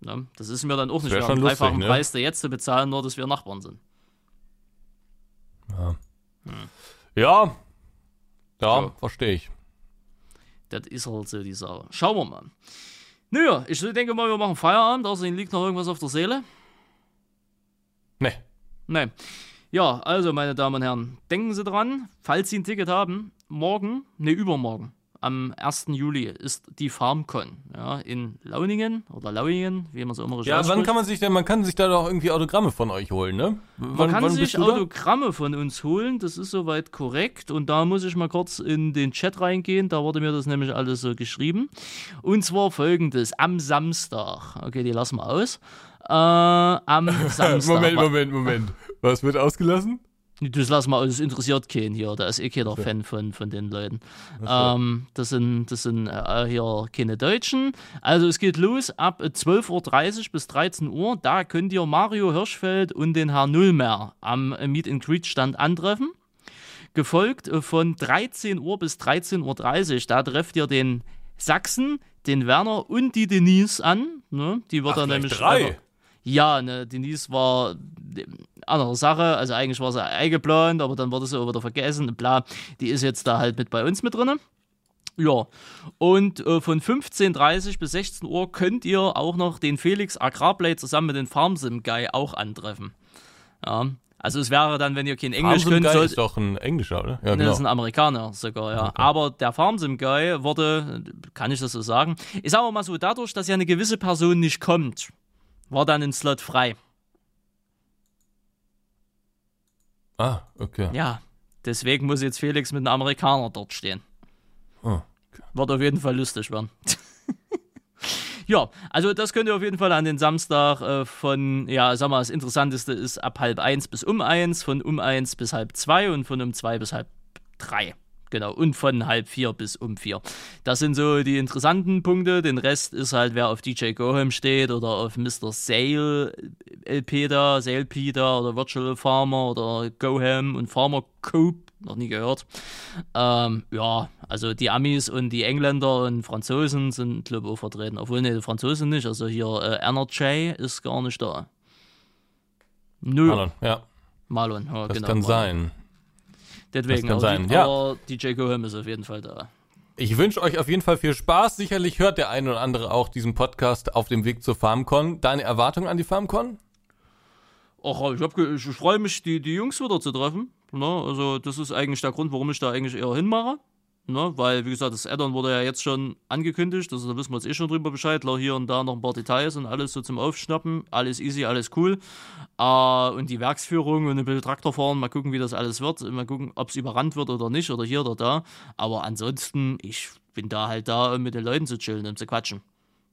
Ja, das ist mir dann auch nicht mehr ein dreifachen ne? Preis, der jetzt zu bezahlen, nur dass wir Nachbarn sind. Ja. Hm. Ja, ja so. verstehe ich. Das ist halt so die Sache. Schauen wir mal. Naja, ich denke mal, wir machen Feierabend, außer Ihnen liegt noch irgendwas auf der Seele. Nee. Nee. Ja, also, meine Damen und Herren, denken Sie dran, falls Sie ein Ticket haben, morgen, ne, übermorgen, am 1. Juli ist die FarmCon ja, in Launingen oder Lauingen, wie man so immer Ja, wann kann man sich denn, man kann sich da doch irgendwie Autogramme von euch holen, ne? Man wann, kann wann sich Autogramme von uns holen, das ist soweit korrekt. Und da muss ich mal kurz in den Chat reingehen, da wurde mir das nämlich alles so geschrieben. Und zwar folgendes, am Samstag, okay, die lassen wir aus. Äh, am Samstag. Moment, Moment, Moment. Was wird ausgelassen? Das lass mal, das interessiert keinen hier. Da ist eh keiner. Fan von, von den Leuten. Ähm, das sind, das sind äh, hier keine Deutschen. Also es geht los ab 12.30 Uhr bis 13 Uhr. Da könnt ihr Mario Hirschfeld und den Herrn Nullmer am Meet and Greet Stand antreffen. Gefolgt von 13 Uhr bis 13.30 Uhr. Da trefft ihr den Sachsen, den Werner und die Denise an. Ne? Die wird Ach, dann nämlich. Drei. Ja, ne, Denise war andere Sache. Also eigentlich war sie eingeplant, aber dann wurde sie auch wieder vergessen. Bla, die ist jetzt da halt mit bei uns mit drin. Ja, und äh, von 15.30 bis 16 Uhr könnt ihr auch noch den Felix Agrarplay zusammen mit dem Farmsim Guy auch antreffen. Ja, also es wäre dann, wenn ihr kein Englisch Farmsim könnt, ist doch ein Englischer, oder? Ja, genau. Das ist ein Amerikaner sogar, ja. Okay. Aber der Farmsim Guy wurde, kann ich das so sagen, ist aber mal so dadurch, dass ja eine gewisse Person nicht kommt, war dann ein Slot frei. Ah, okay. Ja, deswegen muss jetzt Felix mit einem Amerikaner dort stehen. Oh, okay. Wird auf jeden Fall lustig werden. ja, also das könnt ihr auf jeden Fall an den Samstag äh, von, ja, sag mal, das Interessanteste ist ab halb eins bis um eins, von um eins bis halb zwei und von um zwei bis halb drei. Genau, und von halb vier bis um vier. Das sind so die interessanten Punkte. Den Rest ist halt, wer auf DJ Goham steht oder auf Mr. Sale LP da, Sale Peter oder Virtual Farmer oder Goham und Farmer Cope, noch nie gehört. Ähm, ja, also die Amis und die Engländer und Franzosen sind, glaube ich, auch vertreten. Obwohl, ne, die Franzosen nicht. Also hier äh, Erna J ist gar nicht da. Nö. Marlon, ja. Marlon, ja, das genau. kann Marlon. sein. Deswegen, das kann sein. ja. aber DJ Goham ist auf jeden Fall da. Ich wünsche euch auf jeden Fall viel Spaß. Sicherlich hört der eine oder andere auch diesen Podcast auf dem Weg zur FarmCon. Deine Erwartungen an die FarmCon? Ach, ich, ich freue mich, die, die Jungs wieder zu treffen. Ne? Also, das ist eigentlich der Grund, warum ich da eigentlich eher hinmache. Ne? Weil, wie gesagt, das Addon wurde ja jetzt schon angekündigt, also da wissen wir jetzt eh schon drüber Bescheid. Hier und da noch ein paar Details und alles so zum Aufschnappen. Alles easy, alles cool. Uh, und die Werksführung und ein bisschen Traktor fahren, mal gucken, wie das alles wird. Mal gucken, ob es überrannt wird oder nicht oder hier oder da. Aber ansonsten, ich bin da halt da, um mit den Leuten zu chillen und zu quatschen.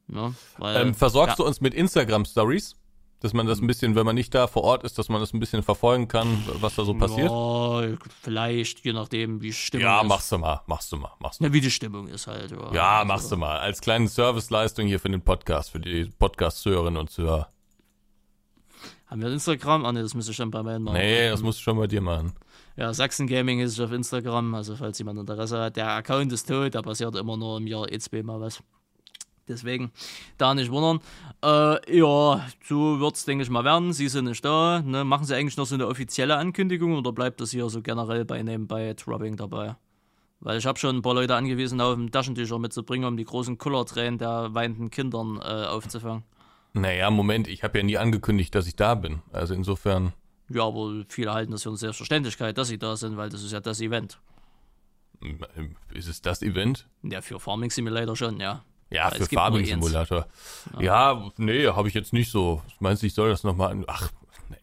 Ne? Weil, ähm, versorgst ja. du uns mit Instagram-Stories? Dass man das ein bisschen, wenn man nicht da vor Ort ist, dass man das ein bisschen verfolgen kann, was da so passiert? Ja, vielleicht, je nachdem, wie Stimmung ja, ist. Ja, machst du mal, machst du mal, machst du mal. Ja, wie die Stimmung ist halt. Ja, ja also. machst du mal. Als kleine Serviceleistung hier für den Podcast, für die Podcast-Hörerinnen und Zuhörer. Haben wir Instagram? Ah, ne, das müsste ich dann bei mir machen. Nee, das musst du schon bei dir machen. Ja, Sachsen Gaming ist auf Instagram, also falls jemand Interesse hat. Der Account ist tot, da passiert immer nur im Jahr E2 mal was. Deswegen da nicht wundern. Äh, ja, so wird es, denke ich mal, werden. Sie sind nicht da. Ne? Machen Sie eigentlich noch so eine offizielle Ankündigung oder bleibt das hier so generell bei nebenbei Dropping dabei? Weil ich habe schon ein paar Leute angewiesen, auf dem Taschentücher mitzubringen, um die großen Kullertränen der weinenden Kindern äh, aufzufangen. Naja, Moment, ich habe ja nie angekündigt, dass ich da bin. Also insofern. Ja, aber viele halten das für eine Selbstverständlichkeit, dass sie da sind, weil das ist ja das Event. Ist es das Event? Ja, für Farming Simulator schon, ja. Ja, für Farming Simulator. Ja, ja nee, habe ich jetzt nicht so. Meinst du, ich soll das nochmal. Ach,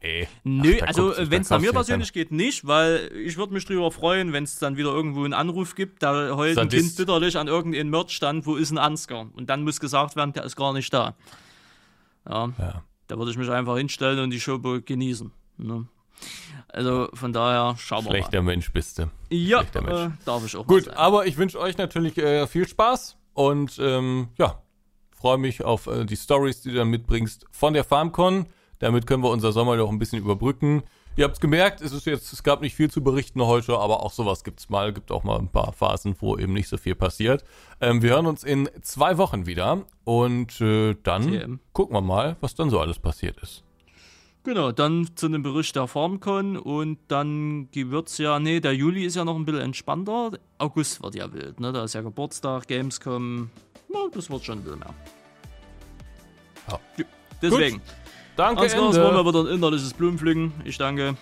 nee. Nö, Ach, also wenn es nach mir persönlich geht, nicht, weil ich würde mich drüber freuen, wenn es dann wieder irgendwo einen Anruf gibt, da heult ein Kind bitterlich an irgendeinem Merchstand, wo ist ein Ansgar? Und dann muss gesagt werden, der ist gar nicht da. Ja. ja. Da würde ich mich einfach hinstellen und die Show genießen. Ne? Also von daher schauen wir mal. Schlechter Mensch bist du. Ja, äh, darf ich auch Gut, aber ich wünsche euch natürlich äh, viel Spaß und ähm, ja, freue mich auf äh, die Stories, die du dann mitbringst von der FarmCon. Damit können wir unser Sommer noch ein bisschen überbrücken. Ihr habt es gemerkt, es ist jetzt, es gab nicht viel zu berichten heute, aber auch sowas gibt es mal. Gibt auch mal ein paar Phasen, wo eben nicht so viel passiert. Ähm, wir hören uns in zwei Wochen wieder und äh, dann TM. gucken wir mal, was dann so alles passiert ist. Genau, dann zu einem Bericht der FarmCon und dann wird's ja, nee, der Juli ist ja noch ein bisschen entspannter. August wird ja wild, ne? Da ist ja Geburtstag, Gamescom. Na, das wird schon ein bisschen mehr. Ja. Deswegen. Gut. Danke, Ende. Das war mal wieder ein innerliches Blumenpflücken. Ich danke.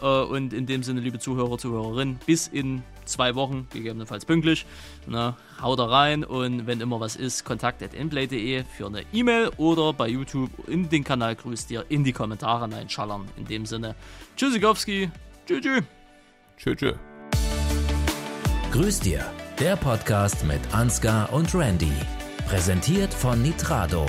Äh, und in dem Sinne, liebe Zuhörer, Zuhörerinnen, bis in zwei Wochen, gegebenenfalls pünktlich. Na, haut da rein und wenn immer was ist, kontakt.inplay.de für eine E-Mail oder bei YouTube in den Kanal grüßt dir in die Kommentare reinschallern. In dem Sinne, Tschüssikowski, tschüss. Tschüss. Tschüss. Grüß dir, der Podcast mit Ansgar und Randy. Präsentiert von Nitrado.